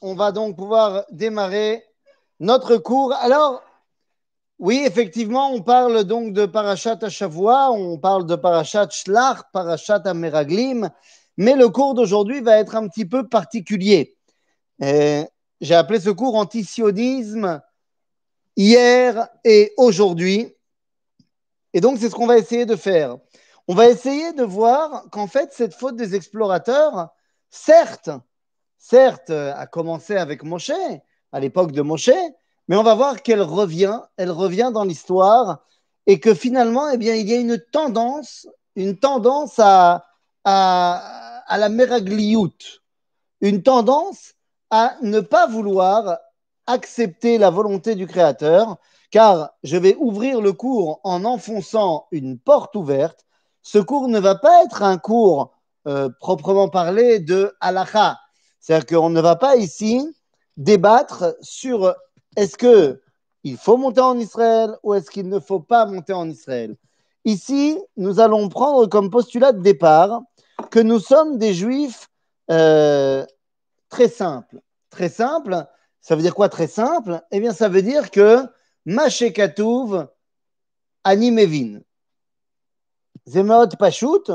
On va donc pouvoir démarrer notre cours. Alors, oui, effectivement, on parle donc de Parashat Ashavua, on parle de Parashat Shlach, Parashat Ameraglim, mais le cours d'aujourd'hui va être un petit peu particulier. Euh, J'ai appelé ce cours antisionisme hier et aujourd'hui. Et donc, c'est ce qu'on va essayer de faire. On va essayer de voir qu'en fait, cette faute des explorateurs, certes, certes, a commencé avec Moshe, à l'époque de Moshe, mais on va voir qu'elle revient, elle revient dans l'histoire et que finalement, eh bien, il y a une tendance, une tendance à, à, à la meragliout, une tendance à ne pas vouloir accepter la volonté du Créateur, car je vais ouvrir le cours en enfonçant une porte ouverte. Ce cours ne va pas être un cours euh, proprement parlé de halakha. C'est-à-dire qu'on ne va pas ici débattre sur est-ce que il faut monter en Israël ou est-ce qu'il ne faut pas monter en Israël. Ici, nous allons prendre comme postulat de départ que nous sommes des juifs euh, très simples. Très simples, ça veut dire quoi très simple Eh bien, ça veut dire que Mashekatouv Ani Mevin. Zemot Pashut,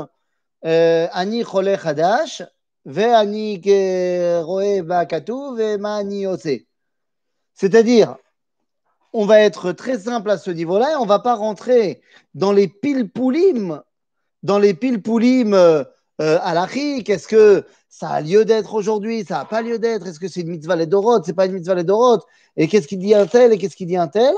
Ose. C'est-à-dire, on va être très simple à ce niveau-là et on ne va pas rentrer dans les pilpoulim, dans les pilpoulim euh, à l'achik. Est-ce que ça a lieu d'être aujourd'hui Ça n'a pas lieu d'être Est-ce que c'est une mitzvah ledorot C'est pas une mitzvah ledorot Et qu'est-ce qu'il dit un tel et qu'est-ce qu'il dit un tel?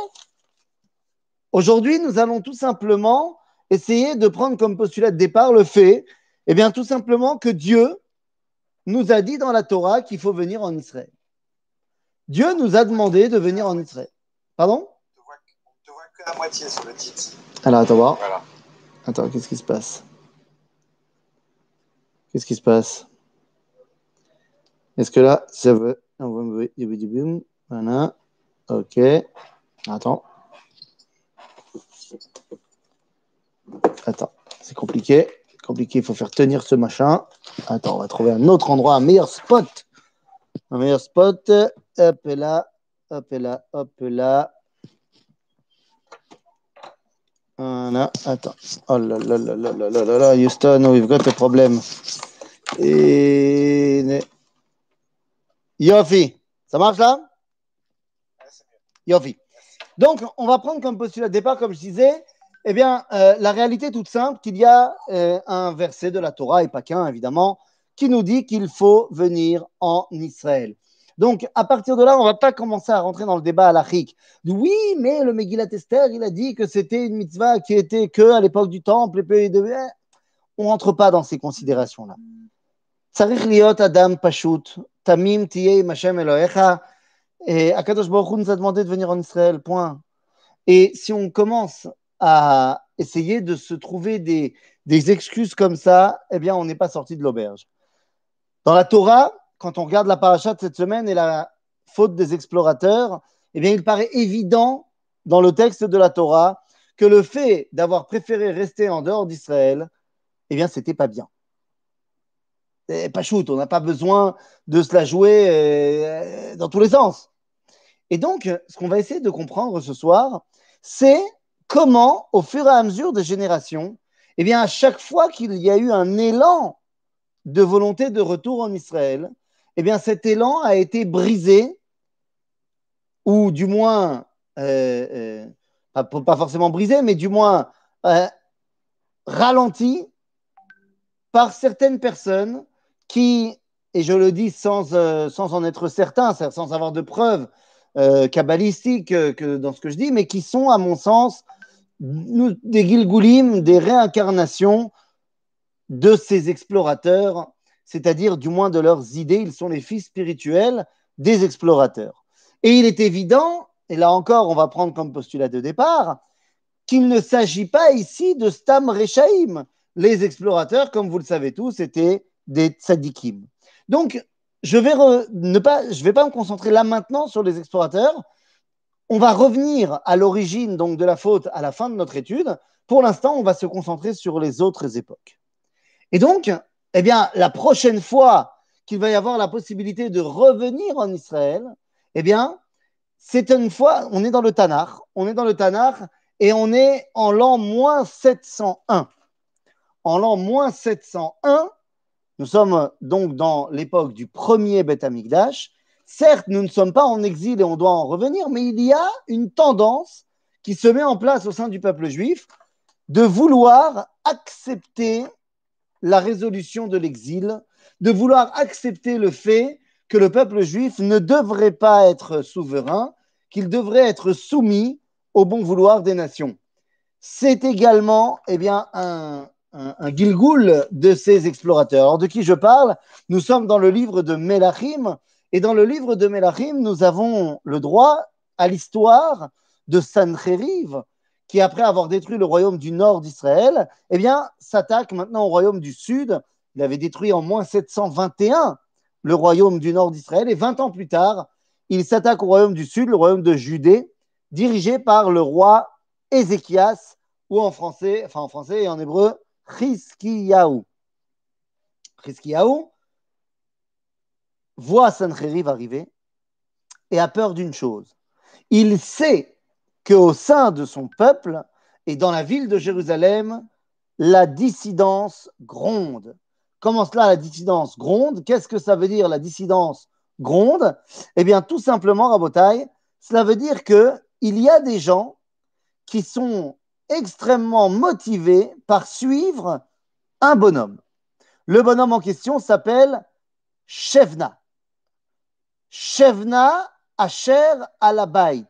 Aujourd'hui, nous allons tout simplement essayer de prendre comme postulat de départ le fait, eh bien, tout simplement que Dieu nous a dit dans la Torah qu'il faut venir en Israël. Dieu nous a demandé de venir en Israël. Pardon? On ne te voit que la moitié sur le titre. Alors, attends voir. Voilà. Attends, qu'est-ce qui se passe? Qu'est-ce qui se passe? Est-ce que là, ça veut. Voilà. Ok. Attends. Attends. C'est compliqué. Compliqué. Il faut faire tenir ce machin. Attends, on va trouver un autre endroit, un meilleur spot. Un meilleur spot. Hop là. Hop là. Hop là. Voilà, attends. Oh là là là là là là là là, Houston, we've got a problem. Et... Yofi, ça marche là? Yofi. Donc, on va prendre comme postulat de départ, comme je disais, eh bien, euh, la réalité est toute simple, qu'il y a euh, un verset de la Torah, et pas qu'un évidemment, qui nous dit qu'il faut venir en Israël. Donc, à partir de là, on ne va pas commencer à rentrer dans le débat halachique. Oui, mais le Megillat Esther, il a dit que c'était une mitzvah qui était que à l'époque du temple. Et de... On ne rentre pas dans ces considérations-là. Akadosh Baruch Hu nous a demandé de venir en Israël, point. Et si on commence à essayer de se trouver des, des excuses comme ça, eh bien, on n'est pas sorti de l'auberge. Dans la Torah, quand on regarde la paracha de cette semaine et la faute des explorateurs, eh bien, il paraît évident dans le texte de la Torah que le fait d'avoir préféré rester en dehors d'Israël, eh bien, c'était pas bien. C'est pas shoot, on n'a pas besoin de se la jouer euh, dans tous les sens. Et donc, ce qu'on va essayer de comprendre ce soir, c'est comment, au fur et à mesure des générations, eh bien, à chaque fois qu'il y a eu un élan de volonté de retour en Israël, eh bien, cet élan a été brisé, ou du moins, euh, euh, pas, forcément brisé, mais du moins euh, ralenti par certaines personnes qui, et je le dis sans, en être certain, sans avoir de preuves kabbalistiques que dans ce que je dis, mais qui sont, à mon sens, des Gilgulim, des réincarnations de ces explorateurs c'est-à-dire du moins de leurs idées, ils sont les fils spirituels des explorateurs. Et il est évident, et là encore on va prendre comme postulat de départ, qu'il ne s'agit pas ici de Stam Rechaim. Les explorateurs, comme vous le savez tous, étaient des tzadikim. Donc, je ne vais pas me concentrer là maintenant sur les explorateurs. On va revenir à l'origine donc de la faute à la fin de notre étude. Pour l'instant, on va se concentrer sur les autres époques. Et donc, eh bien, la prochaine fois qu'il va y avoir la possibilité de revenir en Israël, eh bien, c'est une fois, on est dans le Tanakh, on est dans le Tanakh et on est en l'an moins 701. En l'an moins 701, nous sommes donc dans l'époque du premier Beth Amikdash. Certes, nous ne sommes pas en exil et on doit en revenir, mais il y a une tendance qui se met en place au sein du peuple juif de vouloir accepter la résolution de l'exil, de vouloir accepter le fait que le peuple juif ne devrait pas être souverain, qu'il devrait être soumis au bon vouloir des nations. C'est également eh bien, un, un, de ces explorateurs. Alors, de qui je parle? Nous sommes dans le livre de Melachim, et dans le livre de Melachim, nous avons le droit à l'histoire de Sancheriv, qui, après avoir détruit le royaume du nord d'Israël, eh s'attaque maintenant au royaume du sud. Il avait détruit en moins 721 le royaume du nord d'Israël, et 20 ans plus tard, il s'attaque au royaume du sud, le royaume de Judée, dirigé par le roi Ézéchias, ou en français, en français et en hébreu, Chizkiyahu. Chizkiyahu voit Sancheriv arriver et a peur d'une chose. Il sait qu'au sein de son peuple et dans la ville de Jérusalem, la dissidence gronde. Comment cela, la dissidence gronde? Qu'est-ce que ça veut dire, la dissidence gronde? Eh bien, tout simplement, Rabotai, cela veut dire qu'il y a des gens qui sont extrêmement motivés par suivre un bonhomme. Le bonhomme en question s'appelle Shevna. Shevna Asher Alabait.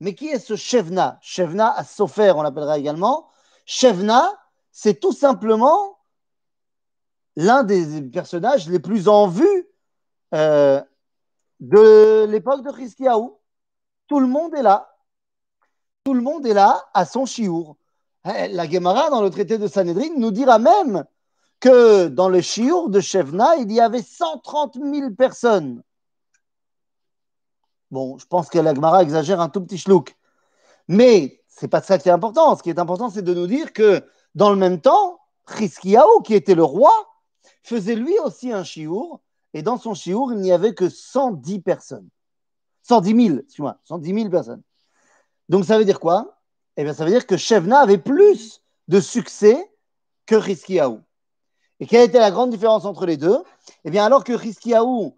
Mais qui est ce Shevna? Shevna à Sofer, on l'appellera également. Shevna, c'est tout simplement l'un des personnages les plus en vue euh, de l'époque de Christiaou. Tout le monde est là. Tout le monde est là à son chiour. La Gemara, dans le traité de Sanhedrin, nous dira même que dans le chiour de Shevna, il y avait 130 000 personnes. Bon, je pense que la Gemara exagère un tout petit chlouk. Mais c'est pas ça qui est important. Ce qui est important, c'est de nous dire que dans le même temps, Chizkiyahu, qui était le roi, faisait lui aussi un chiour. Et dans son chiour, il n'y avait que 110 personnes. 110 000, excuse-moi, 110 000 personnes. Donc ça veut dire quoi? Eh bien, ça veut dire que Shevna avait plus de succès que Chizkiyahu. Et quelle était la grande différence entre les deux? Eh bien, alors que Chizkiyahu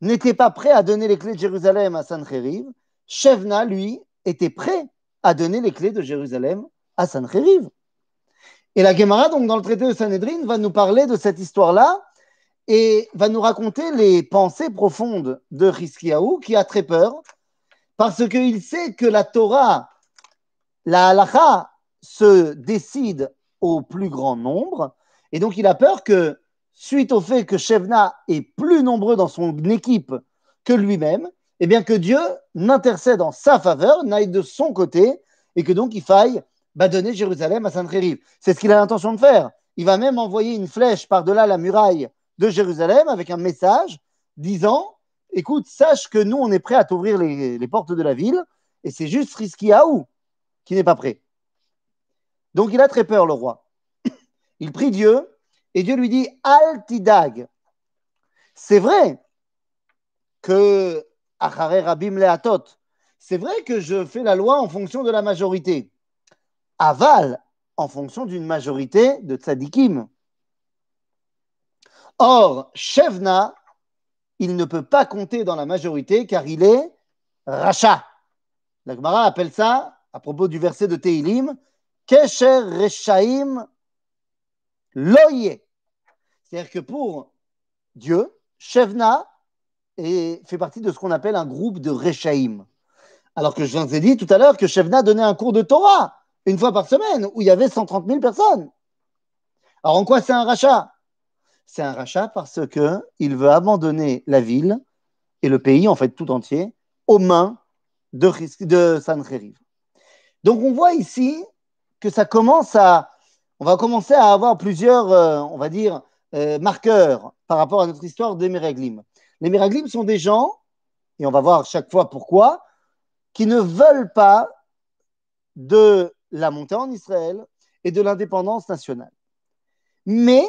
n'était pas prêt à donner les clés de Jérusalem à Sancheriv, Shevna, lui, était prêt à donner les clés de Jérusalem à Sancheriv. Et la Gemara, donc, dans le traité de Sanhedrin, va nous parler de cette histoire-là et va nous raconter les pensées profondes de Chizkiyahu, qui a très peur, parce qu'il sait que la Torah, la halacha, se décide au plus grand nombre, et donc il a peur que suite au fait que Shevna est plus nombreux dans son équipe que lui-même, eh bien que Dieu n'intercède en sa faveur, n'aille de son côté, et que donc il faille bah, donner Jérusalem à Saint-Rive. C'est ce qu'il a l'intention de faire. Il va même envoyer une flèche par-delà la muraille de Jérusalem avec un message disant Écoute, sache que nous, on est prêt à t'ouvrir les, portes de la ville, et c'est juste Riskiaou qui n'est pas prêt. Donc il a très peur, le roi. Il prie Dieu et Dieu lui dit Altidag. C'est vrai que Rabim Leatot, c'est vrai que je fais la loi en fonction de la majorité. Aval, en fonction d'une majorité de tzadikim. Or, Shevna, il ne peut pas compter dans la majorité car il est rachat. La Gemara appelle ça, à propos du verset de Teilim, Kesher Reshaim Loye. C'est-à-dire que pour Dieu, Shevna est, fait partie de ce qu'on appelle un groupe de Rechaim. Alors que je vous ai dit tout à l'heure que Shevna donnait un cours de Torah une fois par semaine où il y avait 130 000 personnes. Alors en quoi c'est un rachat? C'est un rachat parce qu'il veut abandonner la ville et le pays, en fait tout entier, aux mains de, de Sancheriv. Donc on voit ici que ça commence à on va commencer à avoir plusieurs, euh, on va dire, euh, marqueurs par rapport à notre histoire des Meraglim. Les Meraglim sont des gens, et on va voir chaque fois pourquoi, qui ne veulent pas de la montée en Israël et de l'indépendance nationale. Mais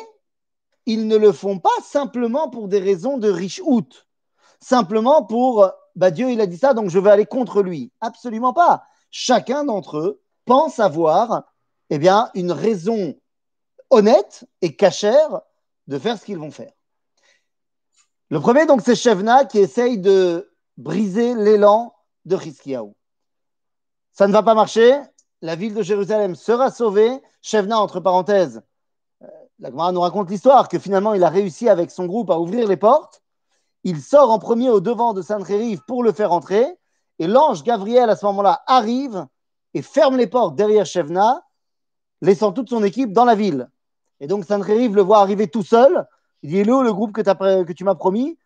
ils ne le font pas simplement pour des raisons de riche out, simplement pour bah, Dieu il a dit ça donc je vais aller contre lui. Absolument pas. Chacun d'entre eux pense avoir eh bien, une raison honnête et cachère de faire ce qu'ils vont faire. Le premier, donc, c'est Shevna qui essaye de briser l'élan de Chizkiyahu. Ça ne va pas marcher. La ville de Jérusalem sera sauvée. Shevna, entre parenthèses, euh, la Gemara nous raconte l'histoire que finalement, il a réussi avec son groupe à ouvrir les portes. Il sort en premier au devant de Sainte-Rérive pour le faire entrer. Et l'ange Gabriel, à ce moment-là, arrive et ferme les portes derrière Shevna, laissant toute son équipe dans la ville. Et donc Sainte-Rérive le voit arriver tout seul. Il dit Hello, le groupe que, que tu m'as promis.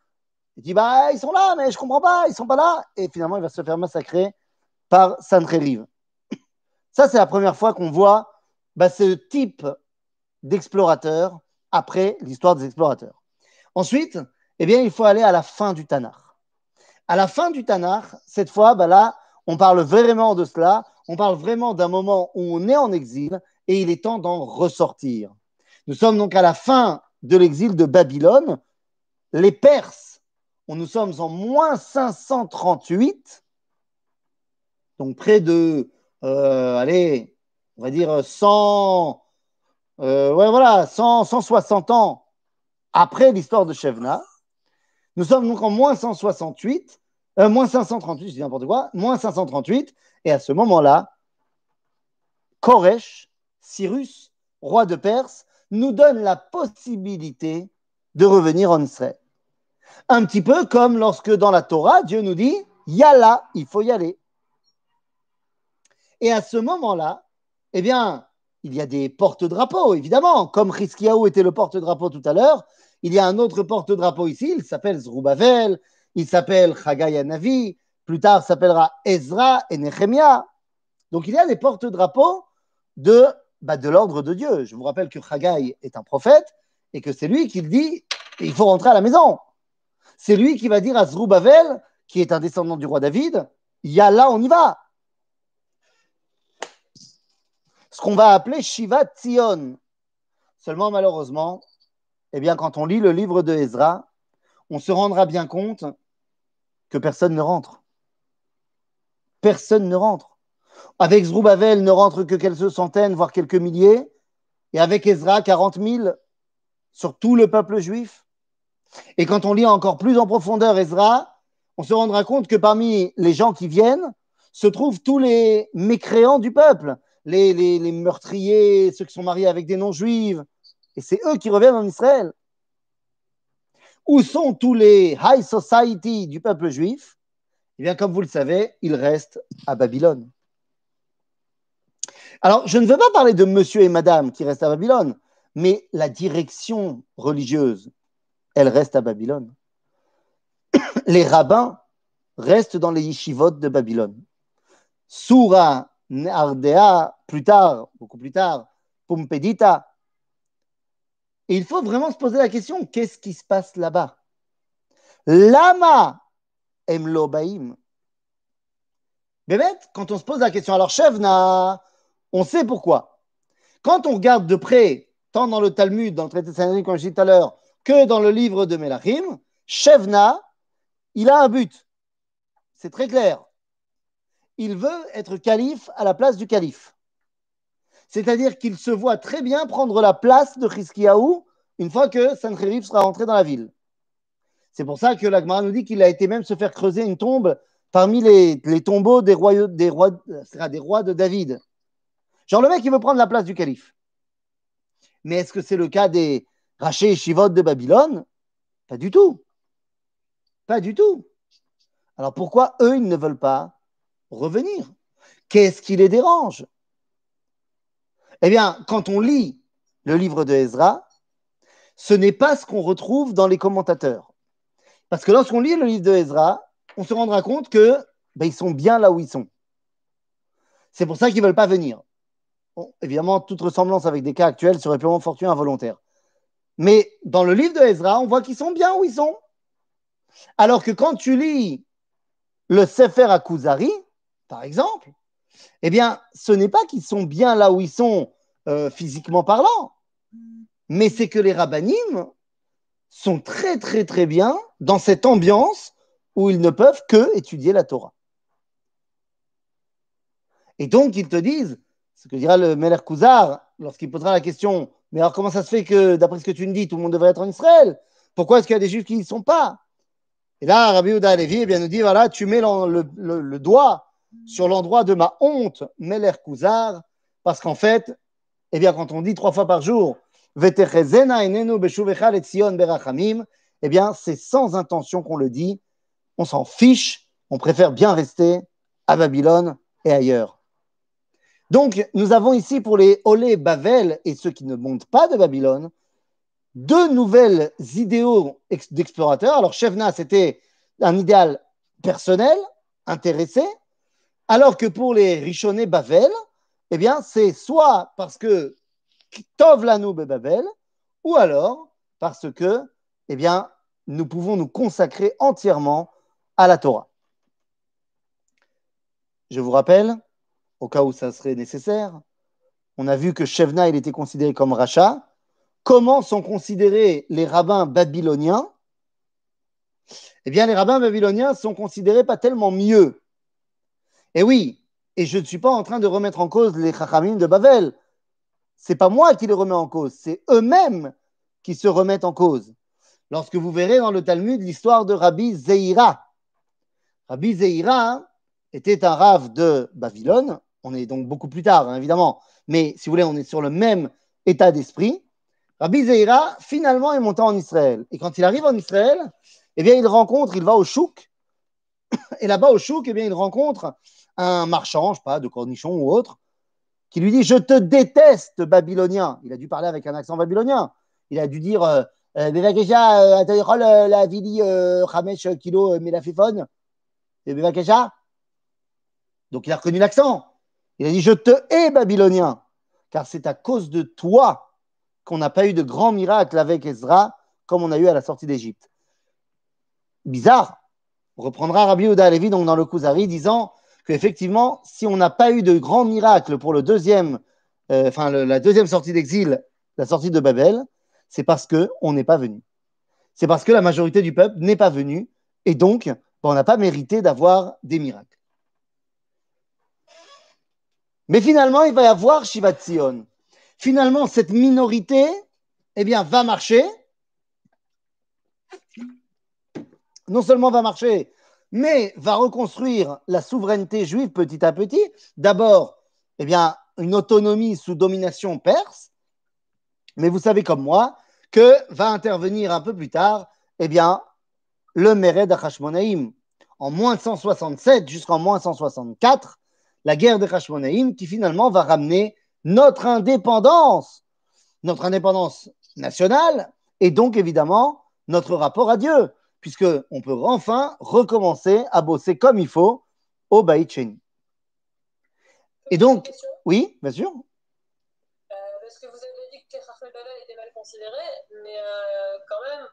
Il dit Bah, ils sont là, mais je comprends pas, ils sont pas là. Et finalement, il va se faire massacrer par Sainte-Rérive. Ça, c'est la première fois qu'on voit bah, ce type d'explorateur après l'histoire des explorateurs. Ensuite, eh bien, il faut aller à la fin du Tanakh. À la fin du Tanakh, cette fois, bah là, on parle vraiment de cela. On parle vraiment d'un moment où on est en exil et il est temps d'en ressortir. Nous sommes donc à la fin de l'exil de Babylone. Les Perses, nous sommes en moins 538, donc près de, euh, allez, on va dire 100, euh, ouais, voilà, 160 ans après l'histoire de Shevna. Nous sommes donc en moins 168, euh, moins 538, je dis n'importe quoi, moins 538, et à ce moment-là, Koresh, Cyrus, roi de Perse, nous donne la possibilité de revenir en Israël. Un petit peu comme lorsque dans la Torah, Dieu nous dit Yalla, il faut y aller. Et à ce moment-là, eh bien, il y a des porte-drapeaux, évidemment, comme Chizkiyahu était le porte-drapeau tout à l'heure, il y a un autre porte-drapeau ici, il s'appelle Zrubavel, il s'appelle Chagai Navi, plus tard s'appellera Ezra et Nehemia. Donc il y a des porte-drapeaux de, bah, de l'ordre de Dieu. Je vous rappelle que Chagai est un prophète et que c'est lui qui dit il faut rentrer à la maison. C'est lui qui va dire à Zrubavel, qui est un descendant du roi David, il y a là, on y va. Ce qu'on va appeler Shiva Tzion. Seulement, malheureusement, eh bien, quand on lit le livre de Ezra, on se rendra bien compte que personne ne rentre. Personne ne rentre. Avec Zrubavel ne rentre que quelques centaines, voire quelques milliers, et avec Ezra, 40 000 sur tout le peuple juif. Et quand on lit encore plus en profondeur Ezra, on se rendra compte que parmi les gens qui viennent se trouvent tous les mécréants du peuple, les, meurtriers, ceux qui sont mariés avec des non-juifs, et c'est eux qui reviennent en Israël. Où sont tous les high society du peuple juif? Eh bien, comme vous le savez, ils restent à Babylone. Alors, je ne veux pas parler de monsieur et madame qui restent à Babylone, mais la direction religieuse, elle reste à Babylone. Les rabbins restent dans les yeshivot de Babylone. Soura, Nardea, plus tard, beaucoup plus tard, Pumpedita, et il faut vraiment se poser la question, qu'est-ce qui se passe là-bas? Lama emlobaim. Bébête, quand on se pose la question, alors Shevna, on sait pourquoi. Quand on regarde de près, tant dans le Talmud, dans le traité de Sanhedrin, comme je dit tout à l'heure, que dans le livre de Melachim, Shevna, il a un but. C'est très clair. Il veut être calife à la place du calife. C'est-à-dire qu'il se voit très bien prendre la place de Chizkiyahu une fois que Sancherib sera rentré dans la ville. C'est pour ça que l'Agmara nous dit qu'il a été même se faire creuser une tombe parmi les, tombeaux des des, rois, des rois de David. Genre le mec, il veut prendre la place du calife. Mais est-ce que c'est le cas des rachés et Shivot de Babylone? Pas du tout. Pas du tout. Alors pourquoi eux, ils ne veulent pas revenir? Qu'est-ce qui les dérange? Eh bien, quand on lit le livre de Ezra, ce n'est pas ce qu'on retrouve dans les commentateurs. Parce que lorsqu'on lit le livre de Ezra, on se rendra compte que ben, ils sont bien là où ils sont. C'est pour ça qu'ils ne veulent pas venir. Évidemment, toute ressemblance avec des cas actuels serait purement fortuite involontaire. Mais dans le livre de Ezra, on voit qu'ils sont bien où ils sont. Alors que quand tu lis le Sefer Akuzari, par exemple, eh bien, ce n'est pas qu'ils sont bien là où ils sont euh, physiquement parlant. mais c'est que les rabbinim sont très très très bien dans cette ambiance où ils ne peuvent que étudier la Torah. Et donc ils te disent, ce que dira le Meler Kuzar lorsqu'il posera la question, mais alors comment ça se fait que d'après ce que tu me dis, tout le monde devrait être en Israël? Pourquoi est-ce qu'il y a des juifs qui n'y sont pas? Et là, Rabbi Uda Levi eh nous dit, voilà, tu mets le, le doigt sur l'endroit de ma honte, Meler Kuzar, parce qu'en fait, eh bien, quand on dit trois fois par jour, eh bien, c'est sans intention qu'on le dit. On s'en fiche. On préfère bien rester à Babylone et ailleurs. Donc, nous avons ici pour les Olé Bavel et ceux qui ne montent pas de Babylone, deux nouvelles idéaux d'explorateurs. Alors, Shevna, c'était un idéal personnel, intéressé, alors que pour les Richonnais Bavel, eh bien, c'est soit parce que Tov lanu Babel, ou alors parce que, eh bien, nous pouvons nous consacrer entièrement à la Torah. Je vous rappelle, au cas où ça serait nécessaire, on a vu que Shevna, était considéré comme rachat. Comment sont considérés les rabbins babyloniens? Eh bien, les rabbins babyloniens sont considérés pas tellement mieux. Et oui, et je ne suis pas en train de remettre en cause les chachamim de Babel. C'est pas moi qui les remets en cause, c'est eux-mêmes qui se remettent en cause. Lorsque vous verrez dans le Talmud l'histoire de Rabbi Zeira. Rabbi Zeira était un rave de Babylone. On est donc beaucoup plus tard, hein, évidemment. Mais si vous voulez, on est sur le même état d'esprit. Rabbi Zeira, finalement, est monté en Israël. Et quand il arrive en Israël, eh bien, il rencontre, il va au Chouk. Et là-bas, au Chouk, eh bien, il rencontre un marchand, je sais pas, de cornichons ou autre, qui lui dit Je te déteste, babylonien. Il a dû parler avec un accent babylonien. Il a dû dire euh, euh, euh, la vili Kilo. Donc il a reconnu l'accent. Il a dit Je te hais, babylonien, car c'est à cause de toi qu'on n'a pas eu de grands miracles avec Ezra comme on a eu à la sortie d'Égypte. Bizarre. On reprendra Rabbi Uda Levi donc dans le Kuzari disant qu'effectivement, si on n'a pas eu de grands miracles pour le deuxième, euh, enfin, la deuxième sortie d'exil, la sortie de Babel, c'est parce qu'on n'est pas venu. C'est parce que la majorité du peuple n'est pas venu et donc ben, on n'a pas mérité d'avoir des miracles. Mais finalement, il va y avoir Shivat Sion. Finalement, cette minorité, eh bien, va marcher. Non seulement va marcher, mais va reconstruire la souveraineté juive petit à petit. D'abord, eh bien, une autonomie sous domination perse, mais vous savez comme moi que va intervenir un peu plus tard, eh bien, le Mered Hashmonaïm. En moins 167 jusqu'en moins 164, la guerre de Hashmonaïm qui finalement va ramener notre indépendance, notre indépendance nationale et donc évidemment notre rapport à Dieu puisqu'on peut enfin recommencer à bosser comme il faut au Baït Et donc, oui, bien sûr. Euh, parce que vous avez dit que Babel étaient mal considérés, mais euh, quand même,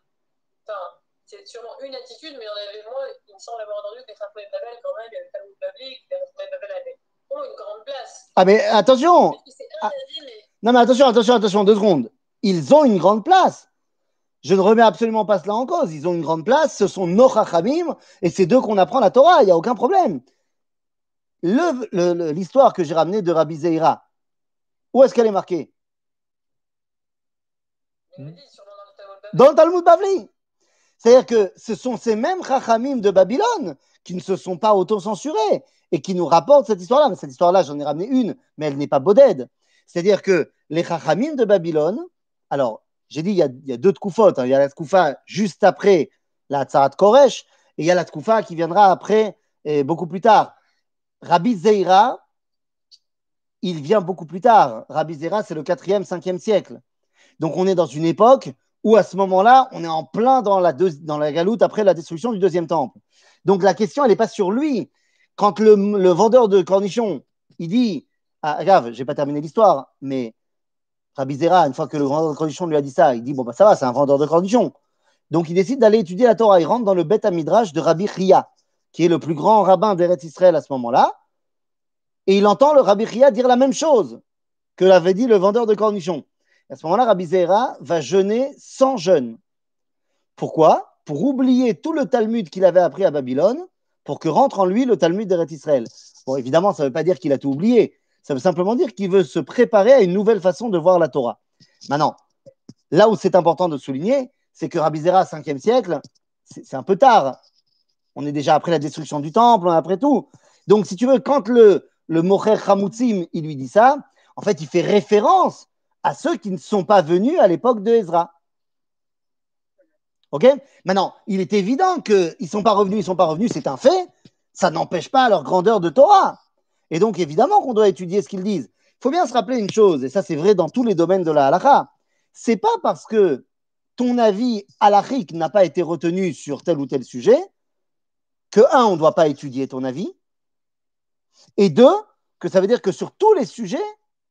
c'est sûrement une attitude, mais il y en avait moins. Il me semble avoir entendu que les Babel, quand même, il y avait Talmud Babel, que les Babel avaient ont une grande place. Ah, mais attention ah. Non, mais attention, attention, attention, deux secondes. Ils ont une grande place. Je ne remets absolument pas cela en cause. Ils ont une grande place, ce sont nos chachamim, et c'est d'eux qu'on apprend la Torah, il n'y a aucun problème. L'histoire que j'ai ramenée de Rabbi Zeira, où est-ce qu'elle est marquée? Dans le Talmud Bavli. C'est-à-dire que ce sont ces mêmes chachamim de Babylone qui ne se sont pas auto-censurés et qui nous rapportent cette histoire-là. Mais cette histoire-là, j'en ai ramené une, mais elle n'est pas bodède. C'est-à-dire que les chachamim de Babylone, alors j'ai dit, il y, a, deux Tkoufot. Hein. Il y a la Tkoufa juste après la Tzarat Koresh, et il y a la Tkoufa qui viendra après, et beaucoup plus tard. Rabbi Zeira, il vient beaucoup plus tard. Rabbi Zeira, c'est le 4e, 5e siècle. Donc on est dans une époque où à ce moment-là, on est en plein dans la, galoute après la destruction du deuxième temple. Donc la question, elle n'est pas sur lui. Quand le, vendeur de cornichons, il dit, ah, grave, je n'ai pas terminé l'histoire, mais Rabbi Zera, une fois que le vendeur de cornichons lui a dit ça, il dit Bon, bah ça va, c'est un vendeur de cornichons. Donc il décide d'aller étudier la Torah. Il rentre dans le Beth Midrash de Rabbi Chia, qui est le plus grand rabbin d'Eretz Israël à ce moment-là. Et il entend le Rabbi Chia dire la même chose que l'avait dit le vendeur de cornichons. À ce moment-là, Rabbi Zera va jeûner sans jeûne. Pourquoi? Pour oublier tout le Talmud qu'il avait appris à Babylone, pour que rentre en lui le Talmud d'Eret Israël. Bon, évidemment, ça ne veut pas dire qu'il a tout oublié. Ça veut simplement dire qu'il veut se préparer à une nouvelle façon de voir la Torah. Maintenant, là où c'est important de souligner, c'est que Rabbi Zera, 5e siècle, c'est un peu tard. On est déjà après la destruction du temple, après tout. Donc, si tu veux, quand le, le Mocher Chamutzim, il lui dit ça, en fait, il fait référence à ceux qui ne sont pas venus à l'époque de Ezra. OK? Maintenant, il est évident qu'ils ne sont pas revenus, ils ne sont pas revenus, c'est un fait. Ça n'empêche pas leur grandeur de Torah. Et donc, évidemment qu'on doit étudier ce qu'ils disent. Il faut bien se rappeler une chose, et ça c'est vrai dans tous les domaines de la halakha. C'est pas parce que ton avis halachique n'a pas été retenu sur tel ou tel sujet que, un, on ne doit pas étudier ton avis, et deux, que ça veut dire que sur tous les sujets,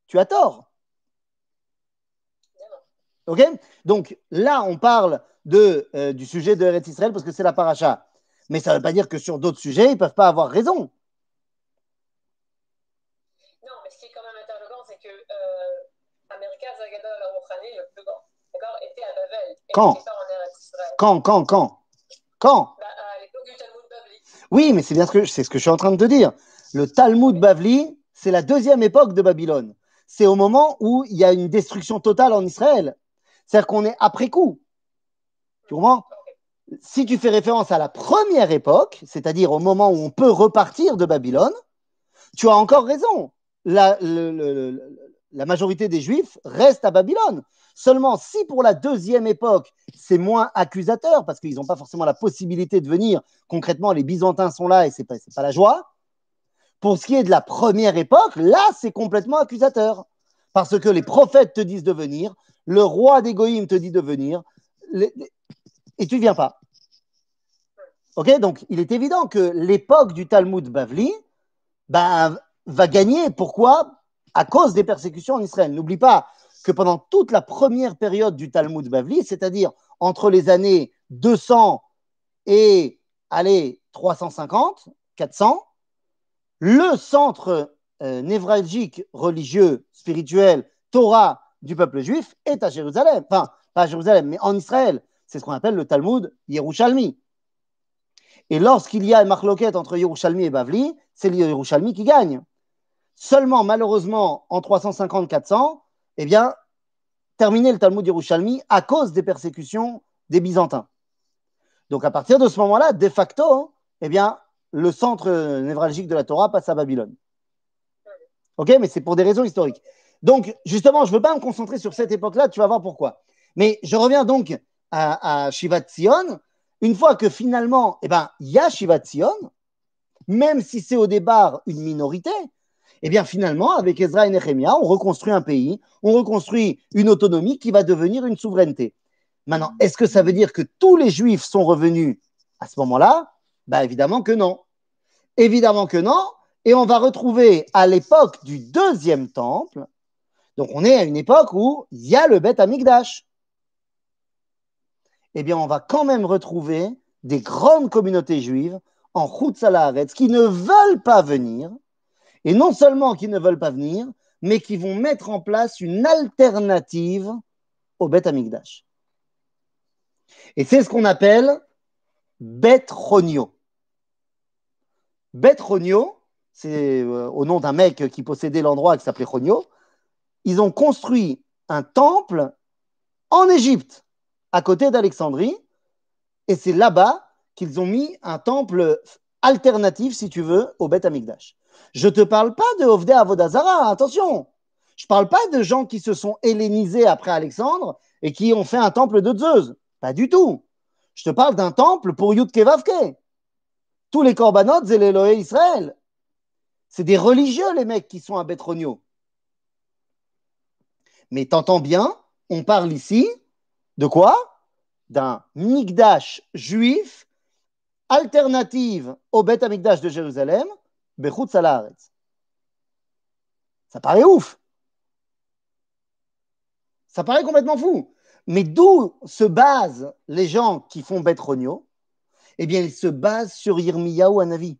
tu as tort. Ok? Donc là, on parle de, euh, du sujet de Eretz Israël parce que c'est la paracha. Mais ça ne veut pas dire que sur d'autres sujets, ils ne peuvent pas avoir raison. Non, mais ce qui est quand même interloquant, c'est que euh, America Zagadol Rouhani, le plus grand, d'accord, était à Babel. Et Quand? n'était pas en Eretz Israël. Quand, quand, quand? Quand? Bah, à l'époque du Talmud Babli. Oui, mais c'est bien ce que, c'est ce que je suis en train de te dire. Le Talmud Bavli, c'est la deuxième époque de Babylone. C'est au moment où il y a une destruction totale en Israël. C'est-à-dire qu'on est après coup. Tu Si tu fais référence à la première époque, c'est-à-dire au moment où on peut repartir de Babylone, tu as encore raison. La, majorité des Juifs restent à Babylone. Seulement, si pour la deuxième époque, c'est moins accusateur, parce qu'ils n'ont pas forcément la possibilité de venir, concrètement, les Byzantins sont là et c'est pas, c'est pas la joie. Pour ce qui est de la première époque, là, c'est complètement accusateur. Parce que les prophètes te disent de venir, le roi des te dit de venir, et tu ne viens pas. Ok Donc, il est évident que l'époque du Talmud Bavli ben, va gagner. Pourquoi? À cause des persécutions en Israël. N'oublie pas que pendant toute la première période du Talmud Bavli, c'est-à-dire entre les années 200 et allez, 350, 400, le centre euh, névralgique religieux, spirituel, Torah du peuple juif est à Jérusalem. Enfin, pas à Jérusalem, mais en Israël. C'est ce qu'on appelle le Talmud Yerushalmi. Et lorsqu'il y a une marloquette entre Yerushalmi et Bavli, c'est le Yerushalmi qui gagne. Seulement, malheureusement, en 350-400, eh bien, terminé le Talmud Yerushalmi à cause des persécutions des Byzantins. Donc, à partir de ce moment-là, de facto, eh bien, le centre névralgique de la Torah passe à Babylone. Ok, mais c'est pour des raisons historiques. Donc, justement, je ne veux pas me concentrer sur cette époque-là, tu vas voir pourquoi. Mais je reviens donc à, à Shivat Zion. Une fois que finalement, eh ben, il y a Shivat Zion, même si c'est au départ une minorité, eh bien finalement, avec Ezra et Nehemiah, on reconstruit un pays, on reconstruit une autonomie qui va devenir une souveraineté. Maintenant, est-ce que ça veut dire que tous les Juifs sont revenus à ce moment-là? Ben, Évidemment que non. Évidemment que non. Et on va retrouver à l'époque du deuxième temple, donc on est à une époque où il y a le Beth Amikdash. Eh bien, on va quand même retrouver des grandes communautés juives en Chutz Haaretz qui ne veulent pas venir, et non seulement qui ne veulent pas venir, mais qui vont mettre en place une alternative au Beth Amikdash. Et c'est ce qu'on appelle Bet Ronio. Bet Ronio, c'est euh, au nom d'un mec qui possédait l'endroit qui s'appelait Ronio. Ils ont construit un temple en Égypte, à côté d'Alexandrie, et c'est là-bas qu'ils ont mis un temple alternatif, si tu veux, au Beth Amikdash. Je ne te parle pas de Ovdei Avodazara, attention. Je ne parle pas de gens qui se sont hellénisés après Alexandre et qui ont fait un temple de Zeus. Pas du tout. Je te parle d'un temple pour Yud Kevavke. Tous les corbanotes, c'est l'Elohé Israël. C'est des religieux, les mecs qui sont à Betronio. Mais t'entends bien, on parle ici de quoi? D'un Migdash juif alternative au Beth Amikdash de Jérusalem, Bechut Salaharetz. Ça paraît ouf. Ça paraît complètement fou. Mais d'où se basent les gens qui font Beth Ronio Eh bien, ils se basent sur Yirmiyahu Hanavi.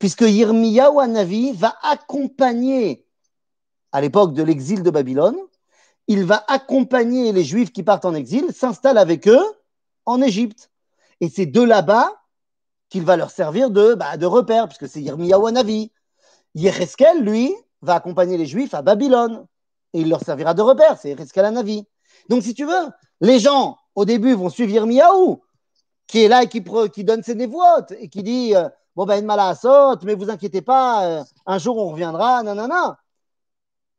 Puisque Yirmiyahu Hanavi va accompagner, à l'époque de l'exil de Babylone, il va accompagner les Juifs qui partent en exil, s'installe avec eux en Égypte. Et c'est de là-bas qu'il va leur servir de, bah, repère, puisque c'est Yirmiyahu Navi. Yecheskel, lui, va accompagner les Juifs à Babylone. Et il leur servira de repère, c'est Yecheskel Navi. Donc, si tu veux, les gens, au début, vont suivre Yirmiyahu, qui est là et qui, donne ses névoites, et qui dit euh, Bon, ben, mal à saute, mais vous inquiétez pas, euh, un jour on reviendra, nanana.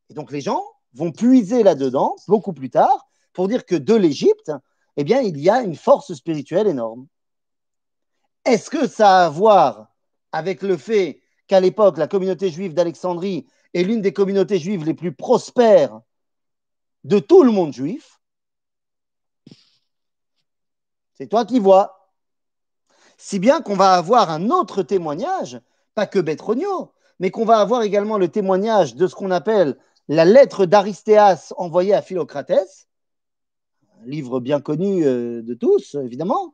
Et donc, les gens vont puiser là-dedans, beaucoup plus tard, pour dire que de l'Égypte, eh bien, il y a une force spirituelle énorme. Est-ce que ça a à voir avec le fait qu'à l'époque, la communauté juive d'Alexandrie est l'une des communautés juives les plus prospères de tout le monde juif? C'est toi qui vois. Si bien qu'on va avoir un autre témoignage, pas que Betronio, mais qu'on va avoir également le témoignage de ce qu'on appelle la lettre d'Aristéas envoyée à Philocratès, un livre bien connu euh, de tous, évidemment.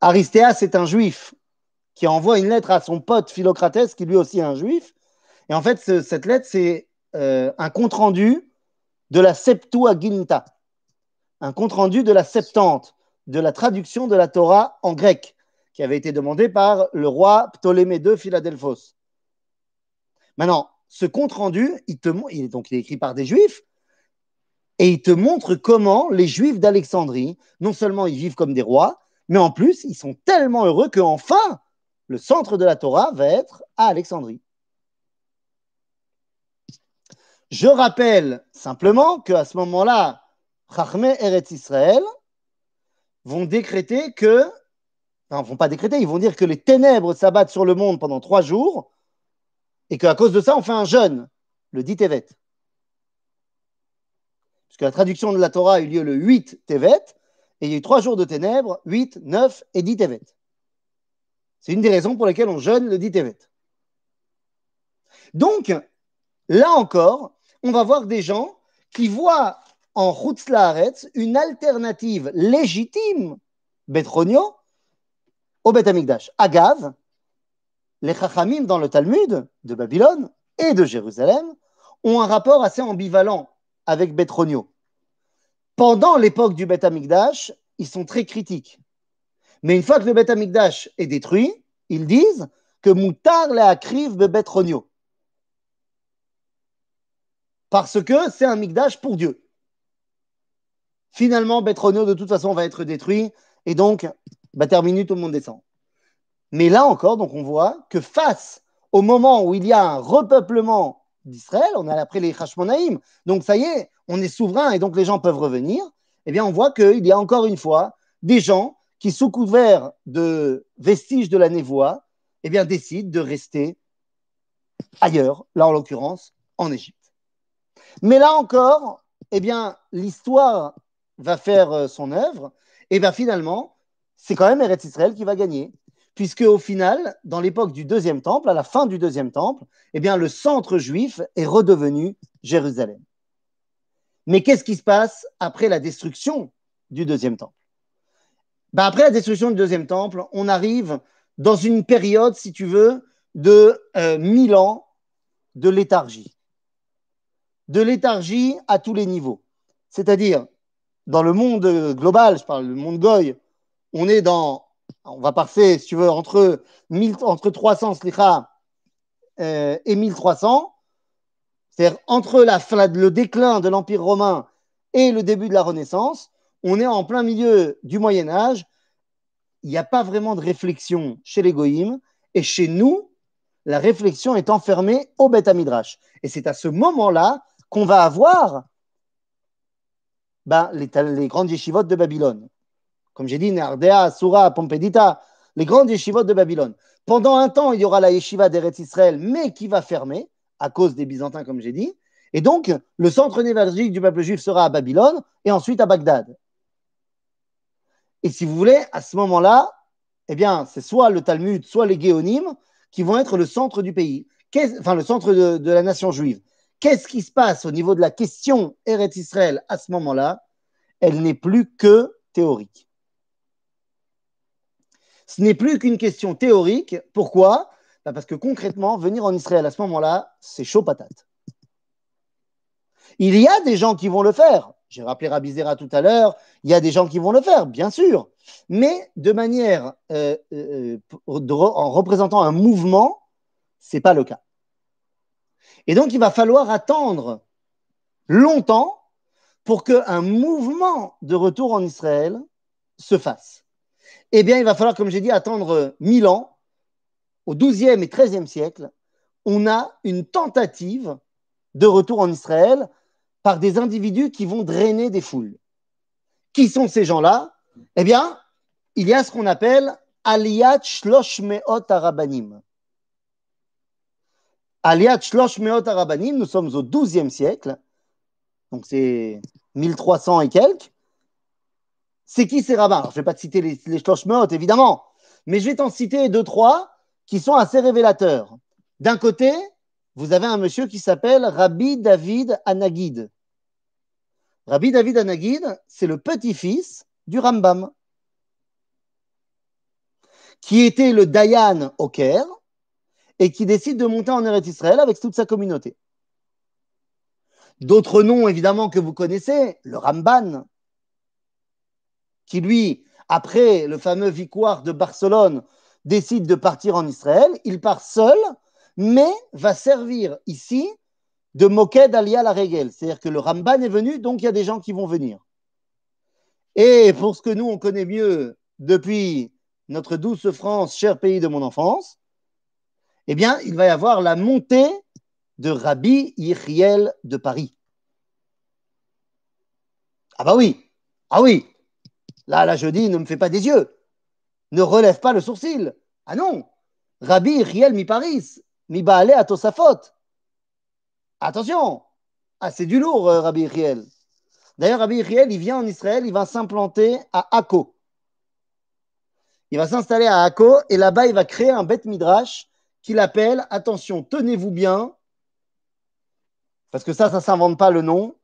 Aristéas est un juif qui envoie une lettre à son pote Philocratès, qui lui aussi est un juif. Et en fait, cette lettre, c'est euh, un compte-rendu de la Septuaginta, un compte-rendu de la Septante, de la traduction de la Torah en grec, qui avait été demandé par le roi Ptolémée II Philadelphos. Maintenant, ce compte-rendu, il, il, donc, est écrit par des juifs, et il te montre comment les juifs d'Alexandrie, non seulement ils vivent comme des rois, mais en plus, ils sont tellement heureux qu'enfin, le centre de la Torah va être à Alexandrie. Je rappelle simplement qu'à ce moment-là, Chachmé Eretz Israël vont décréter que, enfin, vont pas décréter, ils vont dire que les ténèbres s'abattent sur le monde pendant trois jours et qu'à cause de ça, on fait un jeûne, le dit Tevet. Puisque la traduction de la Torah a eu lieu le 8 Tevet, et il y a eu trois jours de ténèbres, 8, 9 et 10 Tevet. C'est une des raisons pour lesquelles on jeûne le 10 Tevet. Donc, là encore, on va voir des gens qui voient en Chutzlaaretz une alternative légitime, Betronio, au Bet Amikdash. Les Chachamim dans le Talmud de Babylone et de Jérusalem ont un rapport assez ambivalent avec Betronio. Pendant l'époque du Beth Amikdash, ils sont très critiques. Mais une fois que le Beth Amikdash est détruit, ils disent que Moutar le akriv Betronio. Parce que c'est un Mikdash pour Dieu. Finalement, Betronio, de toute façon, va être détruit. Et donc, bah, terminé, tout le monde descend. Mais là encore, donc on voit que face au moment où il y a un repeuplement d'Israël, on a après les Hashmonaïm, donc ça y est, on est souverain et donc les gens peuvent revenir, eh bien on voit qu'il y a encore une fois des gens qui, sous couvert de vestiges de la névoie, eh bien décident de rester ailleurs, là en l'occurrence en Égypte. Mais là encore, eh bien l'histoire va faire euh, son œuvre, et bien finalement, c'est quand même Eretz Israël qui va gagner puisque au final, dans l'époque du deuxième temple, à la fin du deuxième temple, eh bien, le centre juif est redevenu Jérusalem. Mais qu'est-ce qui se passe après la destruction du deuxième temple? Ben, Après la destruction du deuxième temple, on arrive dans une période, si tu veux, de euh, mille ans de léthargie. De léthargie à tous les niveaux. C'est-à-dire, dans le monde global, je parle du monde goy, on est dans on va passer, si tu veux, entre, entre 300 euh, et 1300, c'est-à-dire entre la, le déclin de l'Empire romain et le début de la Renaissance, on est en plein milieu du Moyen Âge. Il n'y a pas vraiment de réflexion chez les goïms, et chez nous, la réflexion est enfermée au Beth Midrash. Et c'est à ce moment-là qu'on va avoir ben, les, les grandes yeshivotes de Babylone comme j'ai dit, Nardea, Sura, Pompedita, les grandes yeshivot de Babylone. Pendant un temps, il y aura la yeshiva d'Eretz Israël, mais qui va fermer à cause des Byzantins, comme j'ai dit. Et donc, le centre névralgique du peuple juif sera à Babylone et ensuite à Bagdad. Et si vous voulez, à ce moment-là, eh bien, c'est soit le Talmud, soit les Géonimes qui vont être le centre du pays, enfin le centre de, de la nation juive. Qu'est-ce qui se passe au niveau de la question Eretz Israël à ce moment-là? Elle n'est plus que théorique. Ce n'est plus qu'une question théorique. Pourquoi? Bah, Parce que concrètement, venir en Israël à ce moment-là, c'est chaud patate. Il y a des gens qui vont le faire. J'ai rappelé Rabbi Zera tout à l'heure. Il y a des gens qui vont le faire, bien sûr. Mais de manière, euh, euh, de- en représentant un mouvement, c'est pas le cas. Et donc, il va falloir attendre longtemps pour qu'un mouvement de retour en Israël se fasse. Eh bien, il va falloir, comme j'ai dit, attendre mille ans. Au XIIe et XIIIe siècle, on a une tentative de retour en Israël par des individus qui vont drainer des foules. Qui sont ces gens-là? Eh bien, il y a ce qu'on appelle Aliyat Shlosh Meot Arabanim. Aliyat Shlosh Meot Arabanim, nous sommes au XIIe siècle, donc c'est 1300 et quelques. C'est qui ces rabbins Alors, Je ne vais pas te citer les, les évidemment, mais je vais t'en citer deux, trois qui sont assez révélateurs. D'un côté, vous avez un monsieur qui s'appelle Rabbi David Anagid. Rabbi David Anagid, c'est le petit-fils du Rambam, qui était le Dayan au Caire et qui décide de monter en Eretz Israël avec toute sa communauté. D'autres noms, évidemment, que vous connaissez, le Ramban, qui lui, après le fameux victoire de Barcelone, décide de partir en Israël. Il part seul, mais va servir ici de Moked Alia la Regel. C'est-à-dire que le Ramban est venu, donc il y a des gens qui vont venir. Et pour ce que nous, on connaît mieux depuis notre douce France, cher pays de mon enfance, eh bien, il va y avoir la montée de Rabbi Yiriel de Paris. Ah bah oui, ah oui. Là, là, je dis, ne me fais pas des yeux. Ne relève pas le sourcil. Ah non, Rabbi Yiriel mi Paris, mi Baale à Tosafot. Attention, ah, c'est du lourd, euh, Rabbi Yiriel. D'ailleurs, Rabbi Yiriel, il vient en Israël, il va s'implanter à Akko. Il va s'installer à Akko et là-bas, il va créer un bête midrash qu'il appelle, attention, tenez-vous bien, parce que ça, ça ne s'invente pas le nom,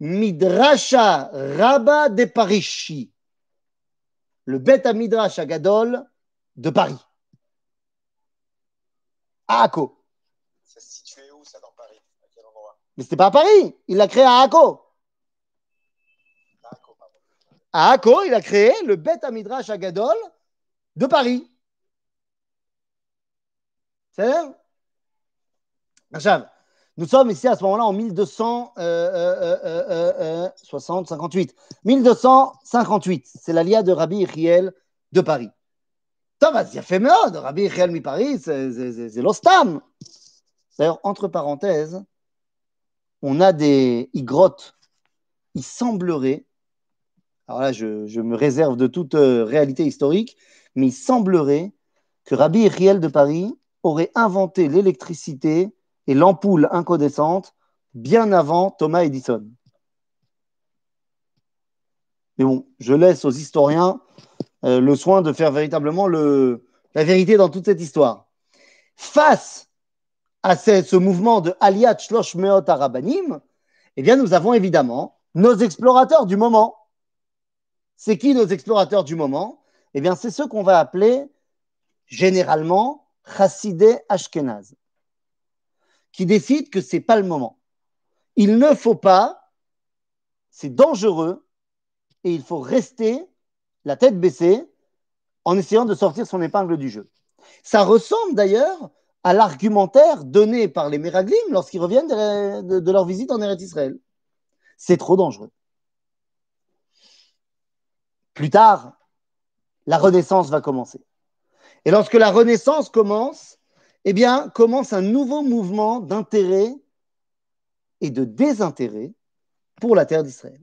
Midrasha Rabba de Parishi, le bête à Midrash à Gadol de Paris. À Akko. Ça se situait où, ça, dans Paris? À quel endroit? Mais c'était pas à Paris, il l'a créé à Akko. À Akko, il a créé le bête à Midrash à Gadol de Paris. C'est Rachab, nous sommes ici à ce moment-là en 1260, 58. 1258, c'est l'allié de Rabbi Riel de Paris. Thomas Yafemod, Rabbi Riel mi Paris, c'est l'ostam. D'ailleurs, entre parenthèses, on a des igrottes. Il semblerait, alors là, je, me réserve de toute euh, réalité historique, mais il semblerait que Rabbi Riel de Paris aurait inventé l'électricité et l'ampoule incandescente bien avant Thomas Edison. Mais bon, je laisse aux historiens euh, le soin de faire véritablement le, la vérité dans toute cette histoire. Face à ce, mouvement de Aliyat Shlosh Meot Arabanim, eh bien, nous avons évidemment nos explorateurs du moment. C'est qui nos explorateurs du moment? Eh bien, c'est ceux qu'on va appeler généralement Chassidé Ashkenaz, qui décident que ce n'est pas le moment. Il ne faut pas, c'est dangereux, et il faut rester la tête baissée en essayant de sortir son épingle du jeu. Ça ressemble d'ailleurs à l'argumentaire donné par les Meraglim lorsqu'ils reviennent de, leur visite en Eretz Israël. C'est trop dangereux. Plus tard, la Renaissance va commencer. Et lorsque la Renaissance commence, eh bien, commence un nouveau mouvement d'intérêt et de désintérêt pour la terre d'Israël.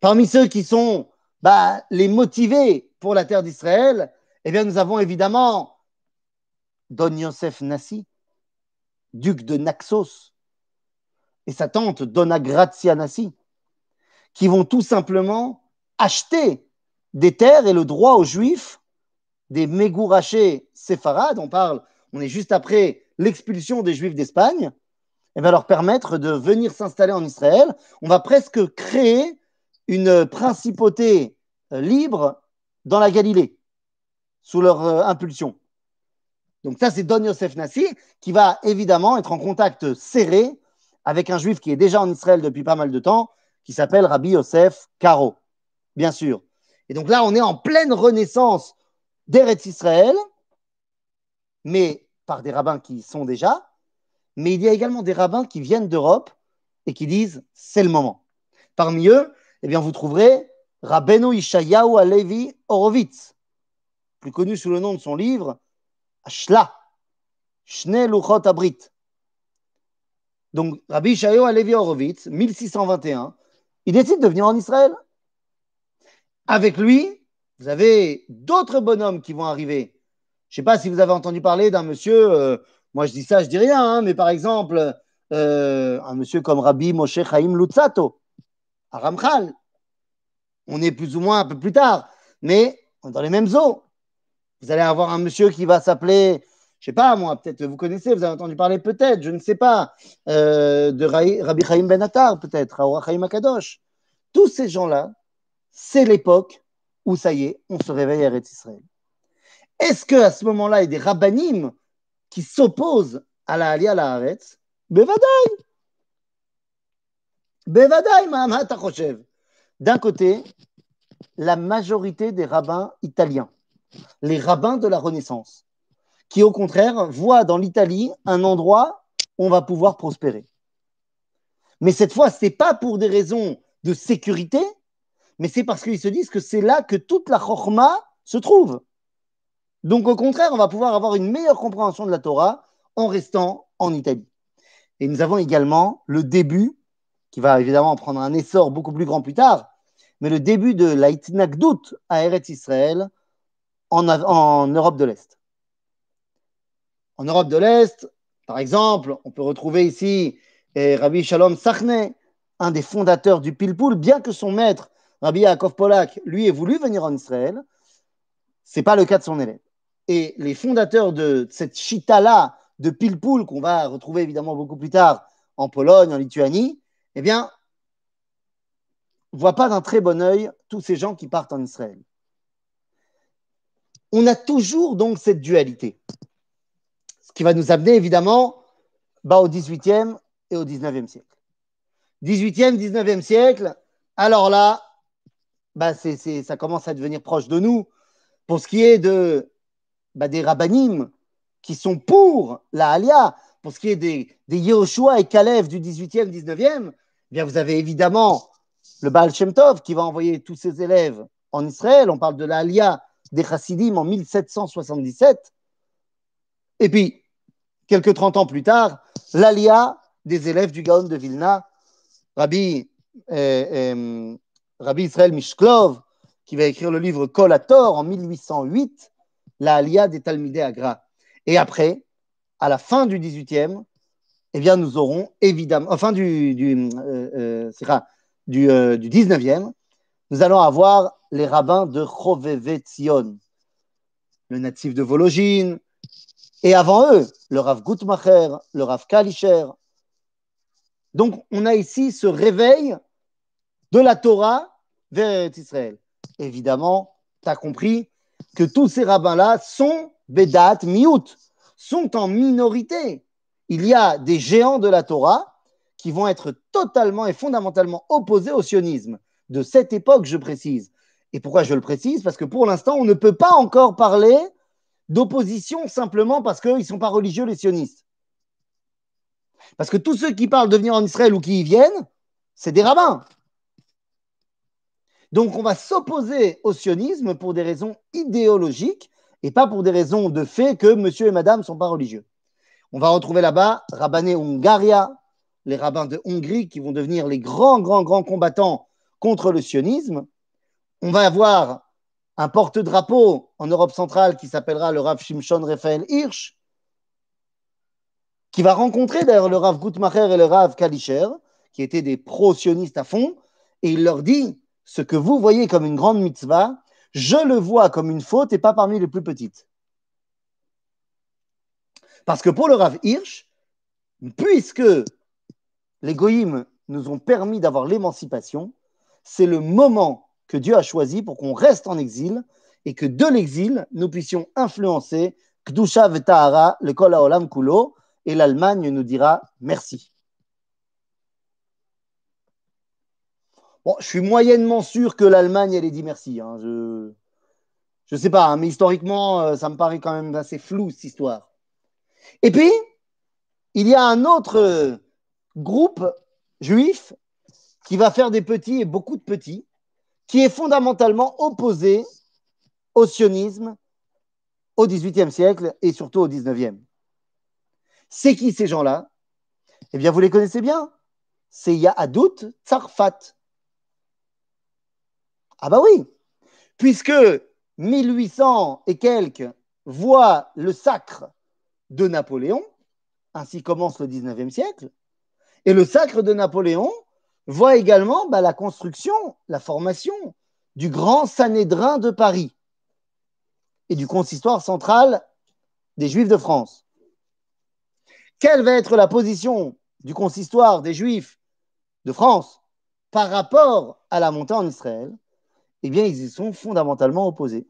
Parmi ceux qui sont bah, les motivés pour la terre d'Israël, eh bien, nous avons évidemment Don Yosef Nassi, duc de Naxos, et sa tante Donna Grazia Nassi, qui vont tout simplement acheter des terres et le droit aux Juifs des Mégourachés séfarades, on parle, on est juste après l'expulsion des Juifs d'Espagne, et va leur permettre de venir s'installer en Israël. On va presque créer une principauté libre dans la Galilée, sous leur euh, impulsion. Donc ça, c'est Don Yosef Nassi qui va évidemment être en contact serré avec un juif qui est déjà en Israël depuis pas mal de temps, qui s'appelle Rabbi Yosef Karo, bien sûr. Et donc là, on est en pleine renaissance d'Eretz Israël, mais par des rabbins qui sont déjà, mais il y a également des rabbins qui viennent d'Europe et qui disent c'est le moment. Parmi eux, eh bien, vous trouverez Rabbeinu Ishayahu Alevi Horowitz, plus connu sous le nom de son livre Ashla, Shne Luchot Abrit. Donc, Rabbi Ishayahu Alevi Horowitz, 1621, il décide de venir en Israël. Avec lui, vous avez d'autres bonhommes qui vont arriver. Je ne sais pas si vous avez entendu parler d'un monsieur, euh, moi je dis ça, je dis rien, hein, mais par exemple, euh, un monsieur comme Rabbi Moshe Chaim Lutzato, à Ramchal. On est plus ou moins un peu plus tard, mais dans les mêmes eaux. Vous allez avoir un monsieur qui va s'appeler, je ne sais pas moi, peut-être vous connaissez, vous avez entendu parler peut-être, je ne sais pas, euh, de Rabbi Chaim Ben Attar, peut-être, Raoura Chaim Akadosh. Tous ces gens-là, c'est l'époque où ça y est, on se réveille à Eretz Israël. Est-ce qu'à ce moment-là, il y a des rabbinim qui s'opposent à la Aliyah la Haaretz? Bevadaï Bevadaï, D'un côté, la majorité des rabbins italiens, les rabbins de la Renaissance, qui au contraire voient dans l'Italie un endroit où on va pouvoir prospérer. Mais cette fois, ce n'est pas pour des raisons de sécurité, mais c'est parce qu'ils se disent que c'est là que toute la chorma se trouve. Donc au contraire, on va pouvoir avoir une meilleure compréhension de la Torah en restant en Italie. Et nous avons également le début, qui va évidemment prendre un essor beaucoup plus grand plus tard, mais le début de la Itnagdout à Eretz Israël en, en Europe de l'Est. En Europe de l'Est, par exemple, on peut retrouver ici eh, Rabbi Shalom Sachne, un des fondateurs du Pilpoul, bien que son maître, Rabbi Yaakov Polak, lui ait voulu venir en Israël, ce n'est pas le cas de son élève. Et les fondateurs de cette chita-là de Pilpoul, qu'on va retrouver évidemment beaucoup plus tard en Pologne, en Lituanie, eh bien, ne voient pas d'un très bon œil tous ces gens qui partent en Israël. On a toujours donc cette dualité. Ce qui va nous amener évidemment bah, au 18e et au 19e siècle. 18e, 19e siècle, alors là, bah ça commence à devenir proche de nous. Pour ce qui est de bah, des rabbinim qui sont pour la Alia, pour ce qui est des, des Yehoshua et Kalev du 18e, 19e, eh bien vous avez évidemment le Baal Shem Tov qui va envoyer tous ses élèves en Israël. On parle de la Alia des Chassidim en 1777. Et puis, quelques 30 ans plus tard, l'Alia des élèves du Gaon de Vilna, Rabbi, euh, euh, Rabbi Israël Mishklov, qui va écrire le livre Kol en 1808, la Alia des Talmidei Agra. Et après, à la fin du 18e, eh bien, nous aurons évidemment, enfin du, du, euh, euh, du, euh, du 19e, nous allons avoir les rabbins de Chovevetzion, le natif de Vologine, et avant eux, le Rav Gutmacher, le Rav Kalischer. Donc, on a ici ce réveil de la Torah vers Israël. Évidemment, tu as compris, que tous ces rabbins-là sont Bedat Miout, sont en minorité. Il y a des géants de la Torah qui vont être totalement et fondamentalement opposés au sionisme. De cette époque, je précise. Et pourquoi je le précise? Parce que pour l'instant, on ne peut pas encore parler d'opposition simplement parce qu'ils ne sont pas religieux, les sionistes. Parce que tous ceux qui parlent de venir en Israël ou qui y viennent, c'est des rabbins. Donc on va s'opposer au sionisme pour des raisons idéologiques et pas pour des raisons de fait que monsieur et madame ne sont pas religieux. On va retrouver là-bas Rabbané Hungaria, les rabbins de Hongrie qui vont devenir les grands, grands, grands combattants contre le sionisme. On va avoir un porte-drapeau en Europe centrale qui s'appellera le Rav Shimshon Raphaël Hirsch, qui va rencontrer d'ailleurs le Rav Gutmacher et le Rav Kalischer, qui étaient des pro-sionistes à fond, et il leur dit ce que vous voyez comme une grande mitzvah, je le vois comme une faute et pas parmi les plus petites. Parce que pour le Rav Hirsch, puisque les goïms nous ont permis d'avoir l'émancipation, c'est le moment que Dieu a choisi pour qu'on reste en exil et que de l'exil, nous puissions influencer Kdusha Vetahara, le Kol Haolam Kulo, et l'Allemagne nous dira merci. Bon, je suis moyennement sûr que l'Allemagne, elle ait dit merci. hein. Je ne sais pas, hein, mais historiquement, euh, ça me paraît quand même assez flou, cette histoire. Et puis, il y a un autre euh, groupe juif qui va faire des petits et beaucoup de petits, qui est fondamentalement opposé au sionisme au XVIIIe siècle et surtout au XIXe. C'est qui ces gens-là? Eh bien, vous les connaissez bien. C'est Yahadout Tsarfat. Ah bah oui, puisque 1800 et quelques voient le sacre de Napoléon, ainsi commence le 19e siècle, et le sacre de Napoléon voit également bah, la construction, la formation du grand Sanhédrin de Paris et du consistoire central des Juifs de France. Quelle va être la position du consistoire des Juifs de France par rapport à la montée en Israël? Eh bien, ils y sont fondamentalement opposés.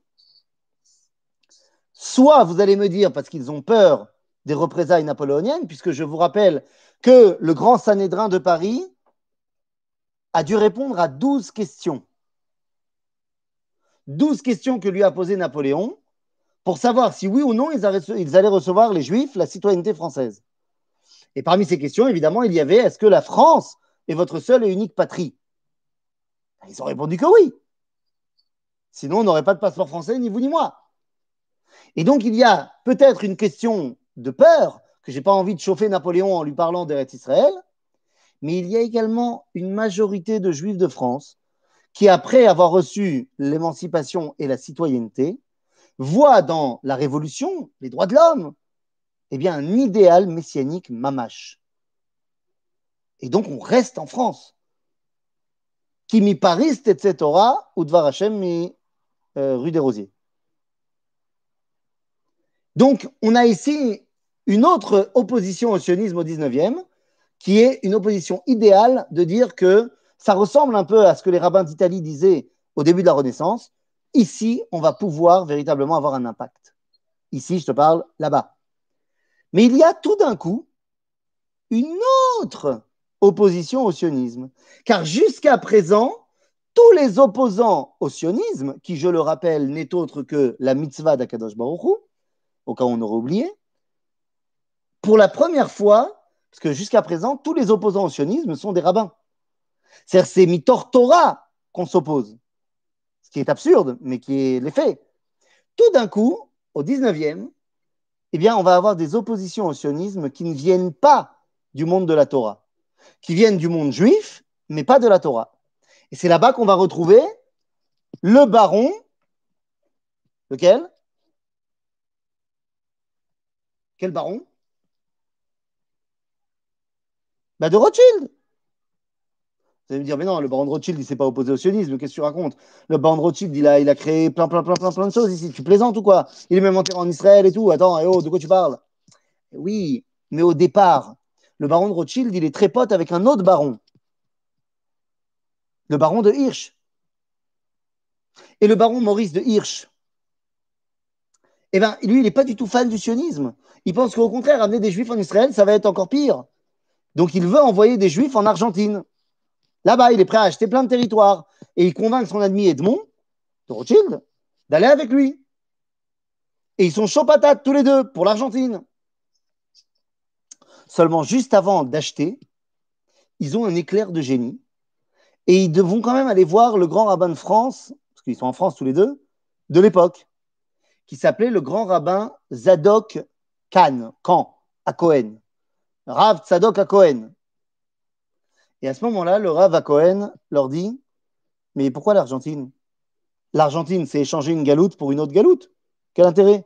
Soit vous allez me dire, parce qu'ils ont peur des représailles napoléoniennes, puisque je vous rappelle que le grand Sanhédrin de Paris a dû répondre à 12 questions. 12 questions que lui a posées Napoléon pour savoir si oui ou non ils allaient recevoir les Juifs la citoyenneté française. Et parmi ces questions, évidemment, il y avait est-ce que la France est votre seule et unique patrie? Ils ont répondu que oui. Sinon, on n'aurait pas de passeport français, ni vous ni moi. Et donc, il y a peut-être une question de peur, que je n'ai pas envie de chauffer Napoléon en lui parlant d'Eretz Israël, mais il y a également une majorité de Juifs de France qui, après avoir reçu l'émancipation et la citoyenneté, voient dans la Révolution, les droits de l'homme, eh bien, un idéal messianique mamache. Et donc, on reste en France. Qui mi Paris, etc., ou Dvar Hashem, euh, rue des Rosiers. Donc, on a ici une autre opposition au sionisme au 19e, qui est une opposition idéale de dire que ça ressemble un peu à ce que les rabbins d'Italie disaient au début de la Renaissance. Ici, on va pouvoir véritablement avoir un impact. Ici, je te parle là-bas. Mais il y a tout d'un coup une autre opposition au sionisme. Car jusqu'à présent, tous les opposants au sionisme, qui, je le rappelle, n'est autre que la mitzvah d'Akadosh Baruch au cas où on aurait oublié, pour la première fois, parce que jusqu'à présent, tous les opposants au sionisme sont des rabbins. C'est-à-dire c'est mitor Torah qu'on s'oppose, ce qui est absurde, mais qui est l'effet. Tout d'un coup, au 19e, eh bien, on va avoir des oppositions au sionisme qui ne viennent pas du monde de la Torah, qui viennent du monde juif, mais pas de la Torah. Et c'est là-bas qu'on va retrouver le baron, lequel? Quel baron? Bah De Rothschild. Vous allez me dire, mais non, le baron de Rothschild, il ne s'est pas opposé au sionisme, qu'est-ce que tu racontes? Le baron de Rothschild, il a, il a créé plein, plein, plein, plein, plein de choses ici. Tu plaisantes ou quoi? Il est même enterré en Israël et tout. Attends, eh oh, de quoi tu parles? Oui, mais au départ, le baron de Rothschild, il est très pote avec un autre baron, le baron de Hirsch. Et le baron Maurice de Hirsch, eh ben, lui, il n'est pas du tout fan du sionisme. Il pense qu'au contraire, amener des juifs en Israël, ça va être encore pire. Donc, il veut envoyer des juifs en Argentine. Là-bas, il est prêt à acheter plein de territoires. Et il convainc son ami Edmond, de Rothschild, d'aller avec lui. Et ils sont chauds patates tous les deux pour l'Argentine. Seulement, juste avant d'acheter, ils ont un éclair de génie. Et ils vont quand même aller voir le grand rabbin de France, parce qu'ils sont en France tous les deux, de l'époque, qui s'appelait le grand rabbin Zadok Khan, Khan, à Cohen. Rav Zadok à Cohen. Et à ce moment-là, le Rav à Cohen leur dit Mais pourquoi l'Argentine? L'Argentine, c'est échanger une galoute pour une autre galoute. Quel intérêt?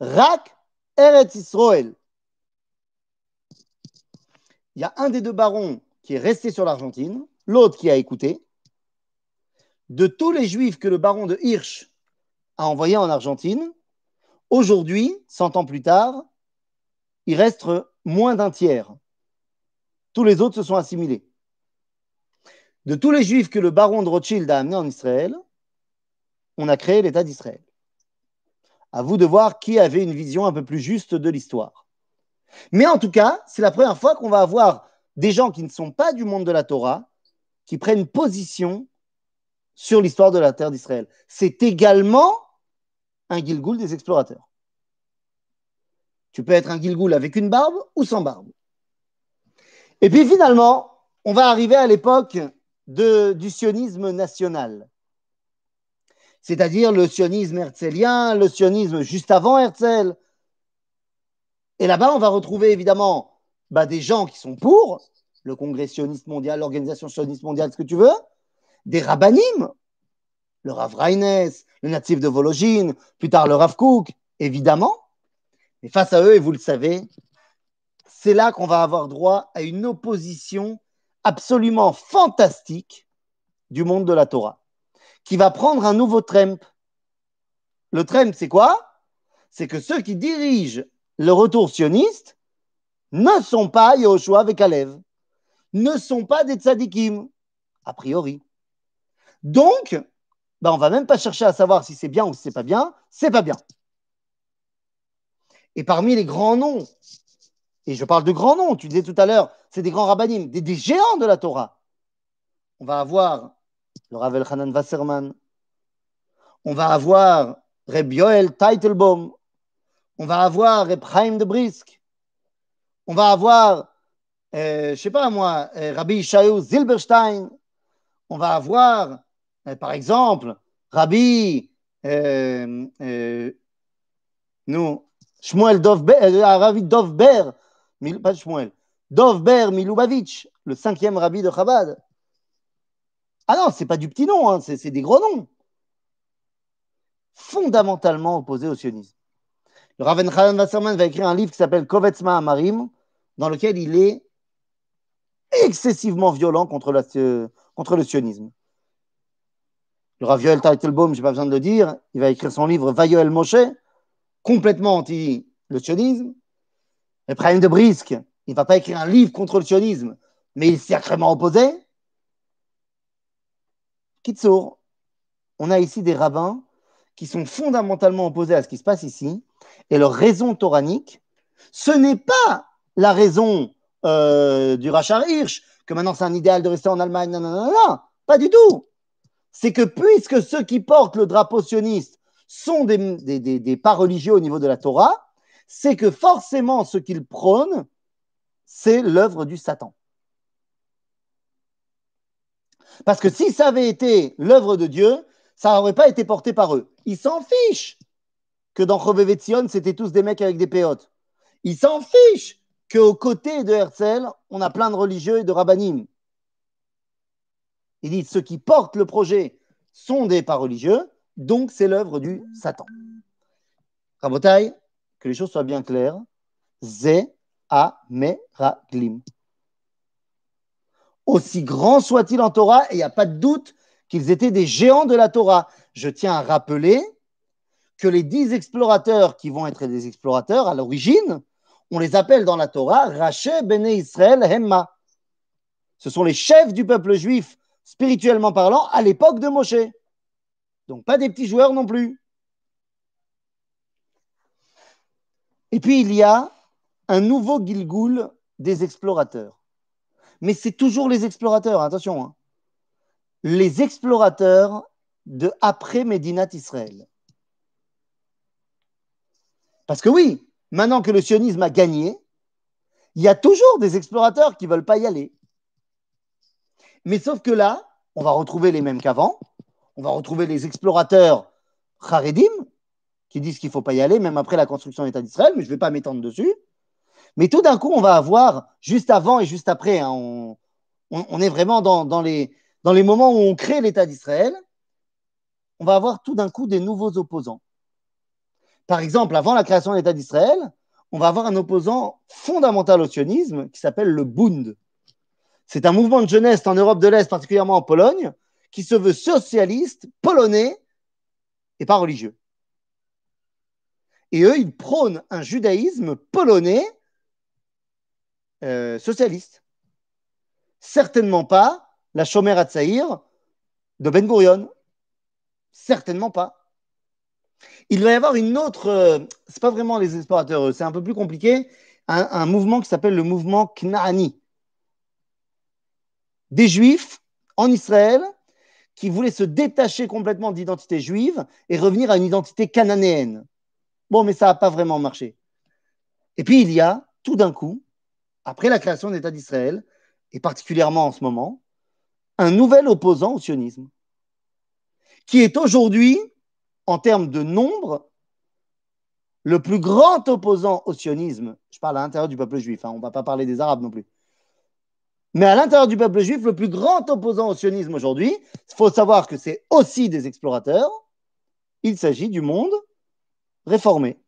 Rak Eretz Israël. Il y a un des deux barons qui est resté sur l'Argentine, l'autre qui a écouté. De tous les juifs que le baron de Hirsch a envoyés en Argentine, aujourd'hui, 100 ans plus tard, il reste moins d'un tiers. Tous les autres se sont assimilés. De tous les juifs que le baron de Rothschild a amenés en Israël, on a créé l'État d'Israël. À vous de voir qui avait une vision un peu plus juste de l'histoire. Mais en tout cas, c'est la première fois qu'on va avoir des gens qui ne sont pas du monde de la Torah, qui prennent position sur l'histoire de la terre d'Israël. C'est également un Gilgoul des explorateurs. Tu peux être un Gilgoul avec une barbe ou sans barbe. Et puis finalement, on va arriver à l'époque du sionisme national, c'est-à-dire le sionisme herzélien, le sionisme juste avant Herzl. Et là-bas, on va retrouver évidemment bah, des gens qui sont pour le Congrès sioniste mondial, l'Organisation sioniste mondiale, ce que tu veux, des rabbinim, le Rav Reines, le natif de Vologine, plus tard le Rav Kook, évidemment. Mais face à eux, et vous le savez, c'est là qu'on va avoir droit à une opposition absolument fantastique du monde de la Torah, qui va prendre un nouveau trempe. Le trempe, c'est quoi? C'est que ceux qui dirigent le retour sioniste ne sont pas Yoshua avec Alev, ne sont pas des tzadikim, a priori. Donc, ben on va même pas chercher à savoir si c'est bien ou si c'est pas bien, c'est pas bien. Et parmi les grands noms, et je parle de grands noms, tu disais tout à l'heure, c'est des grands rabbinim, des, géants de la Torah. On va avoir le Rav Elchanan Wasserman, on va avoir Reb Yoel Teitelbaum, on va avoir Reb Chaim de Brisk, on va avoir, euh, je sais pas moi, euh, Rabbi Ishaïou Zilberstein, on va avoir, euh, par exemple, Rabbi, euh, nous, Shmuel Dovber, Rabbi Dovber, pas Shmuel, Dovber Milubavitch, le cinquième rabbi de Chabad. Ah non, c'est pas du petit nom, hein, c'est des gros noms. Fondamentalement opposés au sionisme. Le Raven Chalan Wasserman va écrire un livre qui s'appelle Kovetzma Amarim, dans lequel il est excessivement violent contre, la, contre le sionisme. Le Rav Yoel Teitelbaum, je n'ai pas besoin de le dire, il va écrire son livre Vayoel Moshe, complètement anti le sionisme. Le Prime de Brisk, il ne va pas écrire un livre contre le sionisme, mais il est sacrément opposé. Kitsour, on a ici des rabbins qui sont fondamentalement opposés à ce qui se passe ici, et leur raison toranique, ce n'est pas la raison euh, du Rachar Hirsch, que maintenant c'est un idéal de rester en Allemagne, non, non, non, pas du tout. C'est que puisque ceux qui portent le drapeau sioniste sont des, des pas religieux au niveau de la Torah, c'est que forcément ce qu'ils prônent, c'est l'œuvre du Satan. Parce que si ça avait été l'œuvre de Dieu, ça n'aurait pas été porté par eux. Ils s'en fichent que dans Chovevetzion, c'était tous des mecs avec des péotes. Ils s'en fichent qu'aux côtés de Herzl, on a plein de religieux et de rabbinim. Il dit ceux qui portent le projet sont des pas religieux, donc c'est l'œuvre du Satan. Rabotai, que les choses soient bien claires. Ze a meraglim. Aussi grand soit-il en Torah, et il n'y a pas de doute qu'ils étaient des géants de la Torah. Je tiens à rappeler que les dix explorateurs qui vont être des explorateurs à l'origine, on les appelle dans la Torah Raché Bene Israël Hemma. Ce sont les chefs du peuple juif, spirituellement parlant, à l'époque de Moshe. Donc pas des petits joueurs non plus. Et puis il y a un nouveau Gilgoul des explorateurs. Mais c'est toujours les explorateurs, attention. Hein. Les explorateurs de après Médinat Israël. Parce que oui, maintenant que le sionisme a gagné, il y a toujours des explorateurs qui ne veulent pas y aller. Mais sauf que là, on va retrouver les mêmes qu'avant. On va retrouver les explorateurs Haredim, qui disent qu'il ne faut pas y aller, même après la construction de l'État d'Israël, mais je ne vais pas m'étendre dessus. Mais tout d'un coup, on va avoir, juste avant et juste après, hein, on, est vraiment dans les moments où on crée l'État d'Israël, on va avoir tout d'un coup des nouveaux opposants. Par exemple, avant la création de l'État d'Israël, on va avoir un opposant fondamental au sionisme qui s'appelle le Bund. C'est un mouvement de jeunesse en Europe de l'Est, particulièrement en Pologne, qui se veut socialiste, polonais et pas religieux. Et eux, ils prônent un judaïsme polonais euh, socialiste. Certainement pas la Shomer Hatzaïr de Ben Gurion. Certainement pas. Il va y avoir une autre, euh, c'est pas vraiment les explorateurs, c'est un peu plus compliqué, un, un mouvement qui s'appelle le mouvement Knaani. Des juifs en Israël qui voulaient se détacher complètement de l'identité juive et revenir à une identité cananéenne. Bon, mais ça n'a pas vraiment marché. Et puis il y a, tout d'un coup, après la création de l'État d'Israël, et particulièrement en ce moment, un nouvel opposant au sionisme, qui est aujourd'hui, en termes de nombre, le plus grand opposant au sionisme. Je parle à l'intérieur du peuple juif, hein, on ne va pas parler des Arabes non plus. Mais à l'intérieur du peuple juif, le plus grand opposant au sionisme aujourd'hui, il faut savoir que c'est aussi des explorateurs. Il s'agit du monde réformé.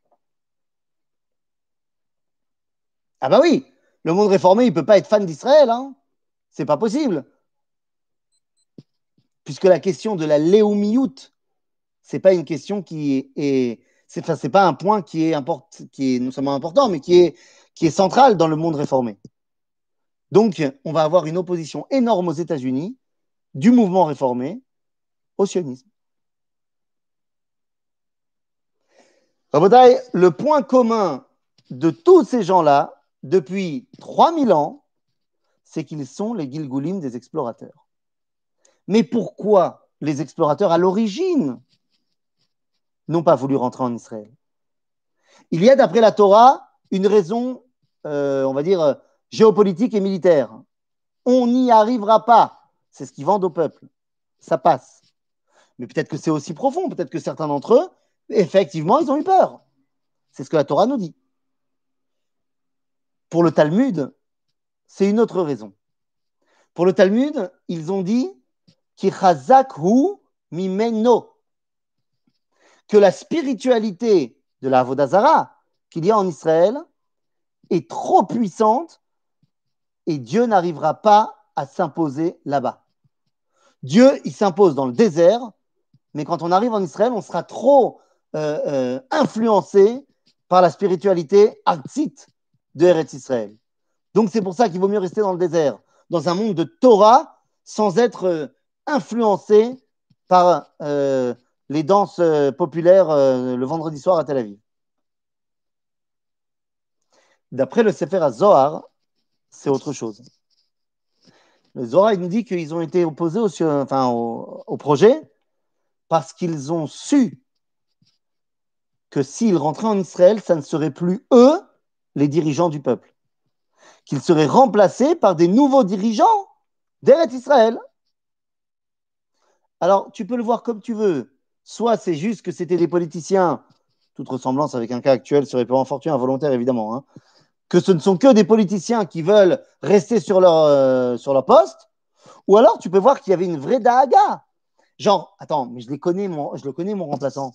Ah bah oui, le monde réformé, il ne peut pas être fan d'Israël. Hein. C'est pas possible. Puisque la question de la léomiout, c'est pas une question qui est, c'est, pas un point qui est, qui est non seulement important, mais qui est, qui est central dans le monde réformé. Donc, on va avoir une opposition énorme aux États-Unis du mouvement réformé au sionisme. Le point commun de tous ces gens-là, depuis 3000 ans, c'est qu'ils sont les Gilgulim des explorateurs. Mais pourquoi les explorateurs, à l'origine, n'ont pas voulu rentrer en Israël Il y a, d'après la Torah, une raison, euh, on va dire, géopolitique et militaire. On n'y arrivera pas. C'est ce qu'ils vendent au peuple. Ça passe. Mais peut-être que c'est aussi profond. Peut-être que certains d'entre eux, effectivement, ils ont eu peur. C'est ce que la Torah nous dit. Pour le Talmud, c'est une autre raison. Pour le Talmud, ils ont dit hu mimeno que la spiritualité de la Vodazara qu'il y a en Israël est trop puissante et Dieu n'arrivera pas à s'imposer là-bas. Dieu, il s'impose dans le désert, mais quand on arrive en Israël, on sera trop euh, euh, influencé par la spiritualité artsite de Eretz Israël. Donc c'est pour ça qu'il vaut mieux rester dans le désert, dans un monde de Torah, sans être euh, influencé par les danses populaires le vendredi soir à Tel Aviv. D'après le Sefer HaZohar, c'est autre chose. Le Zohar nous dit qu'ils ont été opposés au, au, projet parce qu'ils ont su que s'ils rentraient en Israël, ça ne serait plus eux les dirigeants du peuple. Qu'ils seraient remplacés par des nouveaux dirigeants d'Eret Israël. Alors, tu peux le voir comme tu veux. Soit c'est juste que c'était des politiciens, toute ressemblance avec un cas actuel serait pas fortune involontaire évidemment, hein, que ce ne sont que des politiciens qui veulent rester sur leur, euh, sur leur poste, ou alors tu peux voir qu'il y avait une vraie daga. Genre, attends, mais je, les connais, je le connais, mon remplaçant.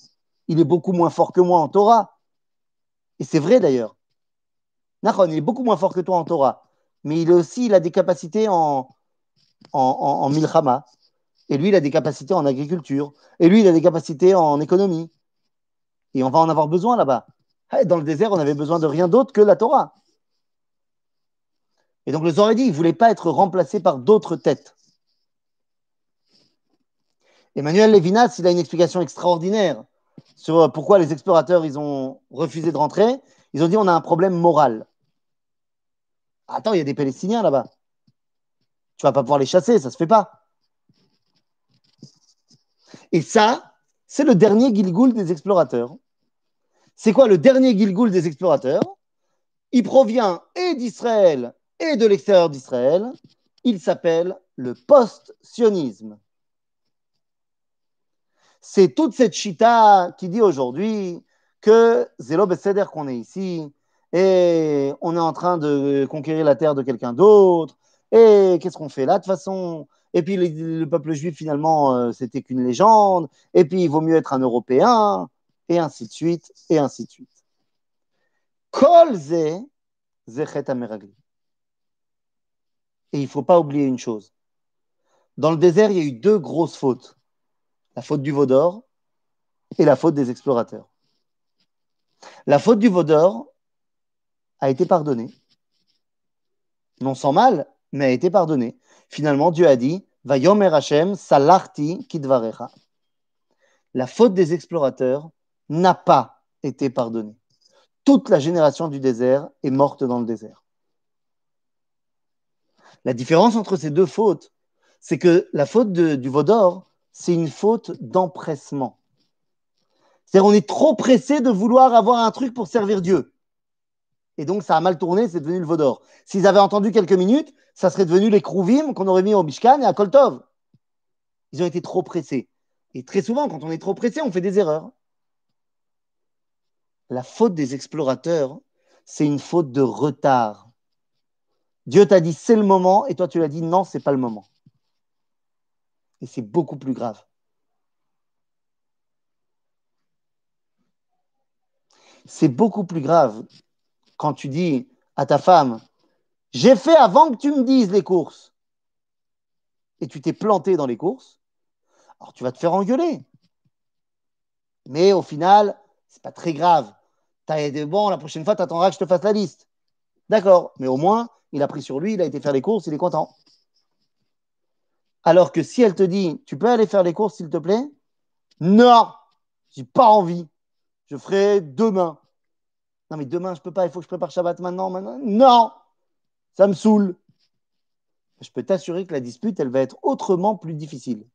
Il est beaucoup moins fort que moi en Torah. Et c'est vrai d'ailleurs. Nahon, il est beaucoup moins fort que toi en Torah. Mais il, est aussi, il a des capacités en, en, en. Et lui, il a des capacités en agriculture. Et lui, il a des capacités en économie. Et on va en avoir besoin là-bas. Dans le désert, on avait besoin de rien d'autre que la Torah. Et donc le Zohar dit, il ne voulait pas être remplacé par d'autres têtes. Emmanuel Levinas, il a une explication extraordinaire sur pourquoi les explorateurs ils ont refusé de rentrer. Ils ont dit on a un problème moral. Attends, il y a des Palestiniens là-bas. Tu vas pas pouvoir les chasser, ça se fait pas. Et ça, c'est le dernier Gilgoul des explorateurs. C'est quoi le dernier Gilgoul des explorateurs? Il provient et d'Israël et de l'extérieur d'Israël. Il s'appelle le post-sionisme. C'est toute cette chita qui dit aujourd'hui que Zélo Besséder qu'on est ici et on est en train de conquérir la terre de quelqu'un d'autre et qu'est-ce qu'on fait là? De toute façon et puis le, peuple juif finalement euh, c'était qu'une légende et puis il vaut mieux être un Européen et ainsi de suite et ainsi de suite. Kol ze zechet et il ne faut pas oublier une chose. Dans le désert, il y a eu deux grosses fautes. La faute du Vaudor et la faute des explorateurs. La faute du Vaudor a été pardonnée. Non sans mal, mais a été pardonnée. Finalement, Dieu a dit salarti kidvarecha. La faute des explorateurs n'a pas été pardonnée. Toute la génération du désert est morte dans le désert. La différence entre ces deux fautes, c'est que la faute du Vaudor, c'est une faute d'empressement. C'est-à-dire, on est trop pressé de vouloir avoir un truc pour servir Dieu. Et donc, ça a mal tourné, c'est devenu le Vaudor. S'ils avaient entendu quelques minutes, ça serait devenu les Krouvim qu'on aurait mis au Mishkan et à Koltov. Ils ont été trop pressés. Et très souvent, quand on est trop pressé, on fait des erreurs. La faute des explorateurs, c'est une faute de retard. Dieu t'a dit c'est le moment et toi tu l'as dit non, c'est pas le moment. Et c'est beaucoup plus grave. C'est beaucoup plus grave quand tu dis à ta femme j'ai fait avant que tu me dises les courses et tu t'es planté dans les courses. Alors tu vas te faire engueuler. Mais au final, c'est pas très grave. T'as bon, la prochaine fois, tu attendras que je te fasse la liste. D'accord, mais au moins, il a pris sur lui, il a été faire les courses, il est content. Alors que si elle te dit, tu peux aller faire les courses, s'il te plaît? Non, j'ai pas envie. Je ferai demain. Non, mais demain, je peux pas, il faut que je prépare Shabbat maintenant, maintenant. Non, ça me saoule. Je peux t'assurer que la dispute, elle va être autrement plus difficile.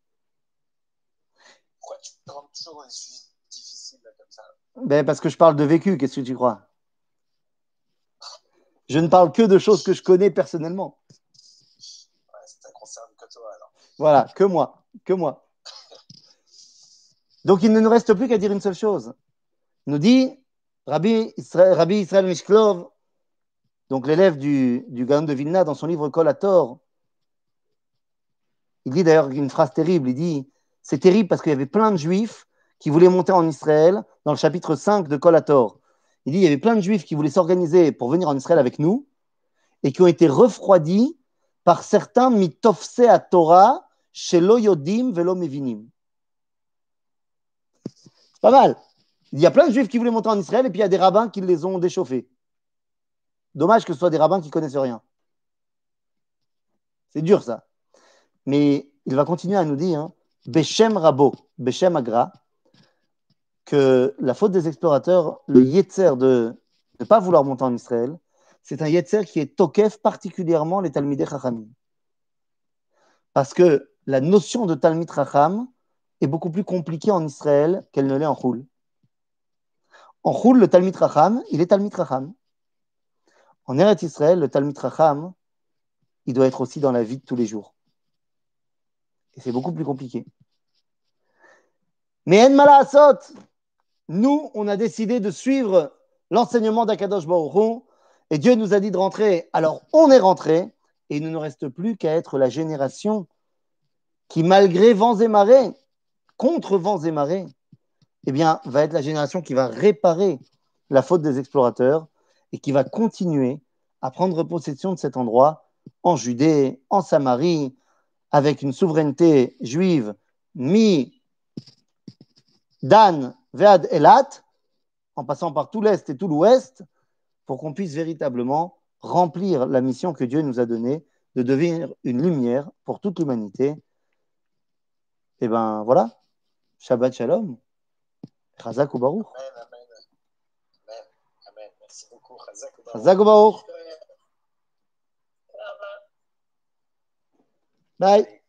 Pourquoi tu rentres toujours des sujets difficiles comme ça Ben, parce que je parle de vécu, qu'est-ce que tu crois? Je ne parle que de choses que je connais personnellement. Ouais, ça ne concerne que toi alors. Voilà, que moi, que moi. Donc il ne nous reste plus qu'à dire une seule chose. Il nous dit Rabbi Israël, Mishklov, donc l'élève du, du Gaon de Vilna, dans son livre Kol HaTor, il dit d'ailleurs une phrase terrible, il dit, c'est terrible parce qu'il y avait plein de juifs qui voulaient monter en Israël, dans le chapitre 5 de Kol HaTor. Il dit, il y avait plein de juifs qui voulaient s'organiser pour venir en Israël avec nous, et qui ont été refroidis par certains mitofse à Torah, shelo yodim velo mevinim. C'est pas mal. Il y a plein de juifs qui voulaient monter en Israël, et puis il y a des rabbins qui les ont déchauffés. Dommage que ce soit des rabbins qui connaissent rien. C'est dur ça. Mais il va continuer à nous dire, hein, Beshem Rabo, Beshem Agra, que la faute des explorateurs, le yetzer de ne pas vouloir monter en Israël, c'est un yetzer qui est tokef particulièrement les Talmidei Chachamim. Parce que la notion de Talmid Chacham est beaucoup plus compliquée en Israël qu'elle ne l'est en Choul. En Choul, le Talmid Chacham, il est Talmid Chacham. En Eretz Israël, le Talmid Chacham, il doit être aussi dans la vie de tous les jours. Et c'est beaucoup plus compliqué. Mais En Malasot, nous, on a décidé de suivre l'enseignement d'Akadosh Baruch et Dieu nous a dit de rentrer. Alors, on est rentré, et il ne nous reste plus qu'à être la génération qui, malgré vents et marées, contre vents et marées, eh bien, va être la génération qui va réparer la faute des explorateurs et qui va continuer à prendre possession de cet endroit en Judée, en Samarie, avec une souveraineté juive. Mi Dan Vead Elat, en passant par tout l'Est et tout l'Ouest, pour qu'on puisse véritablement remplir la mission que Dieu nous a donnée de devenir une lumière pour toute l'humanité. Et ben voilà, Shabbat Shalom, Chazak ou Baruch. Amen, amen. Amen, amen. Merci beaucoup. Chazak ou Baruch. Chazak ou Baruch. Bye.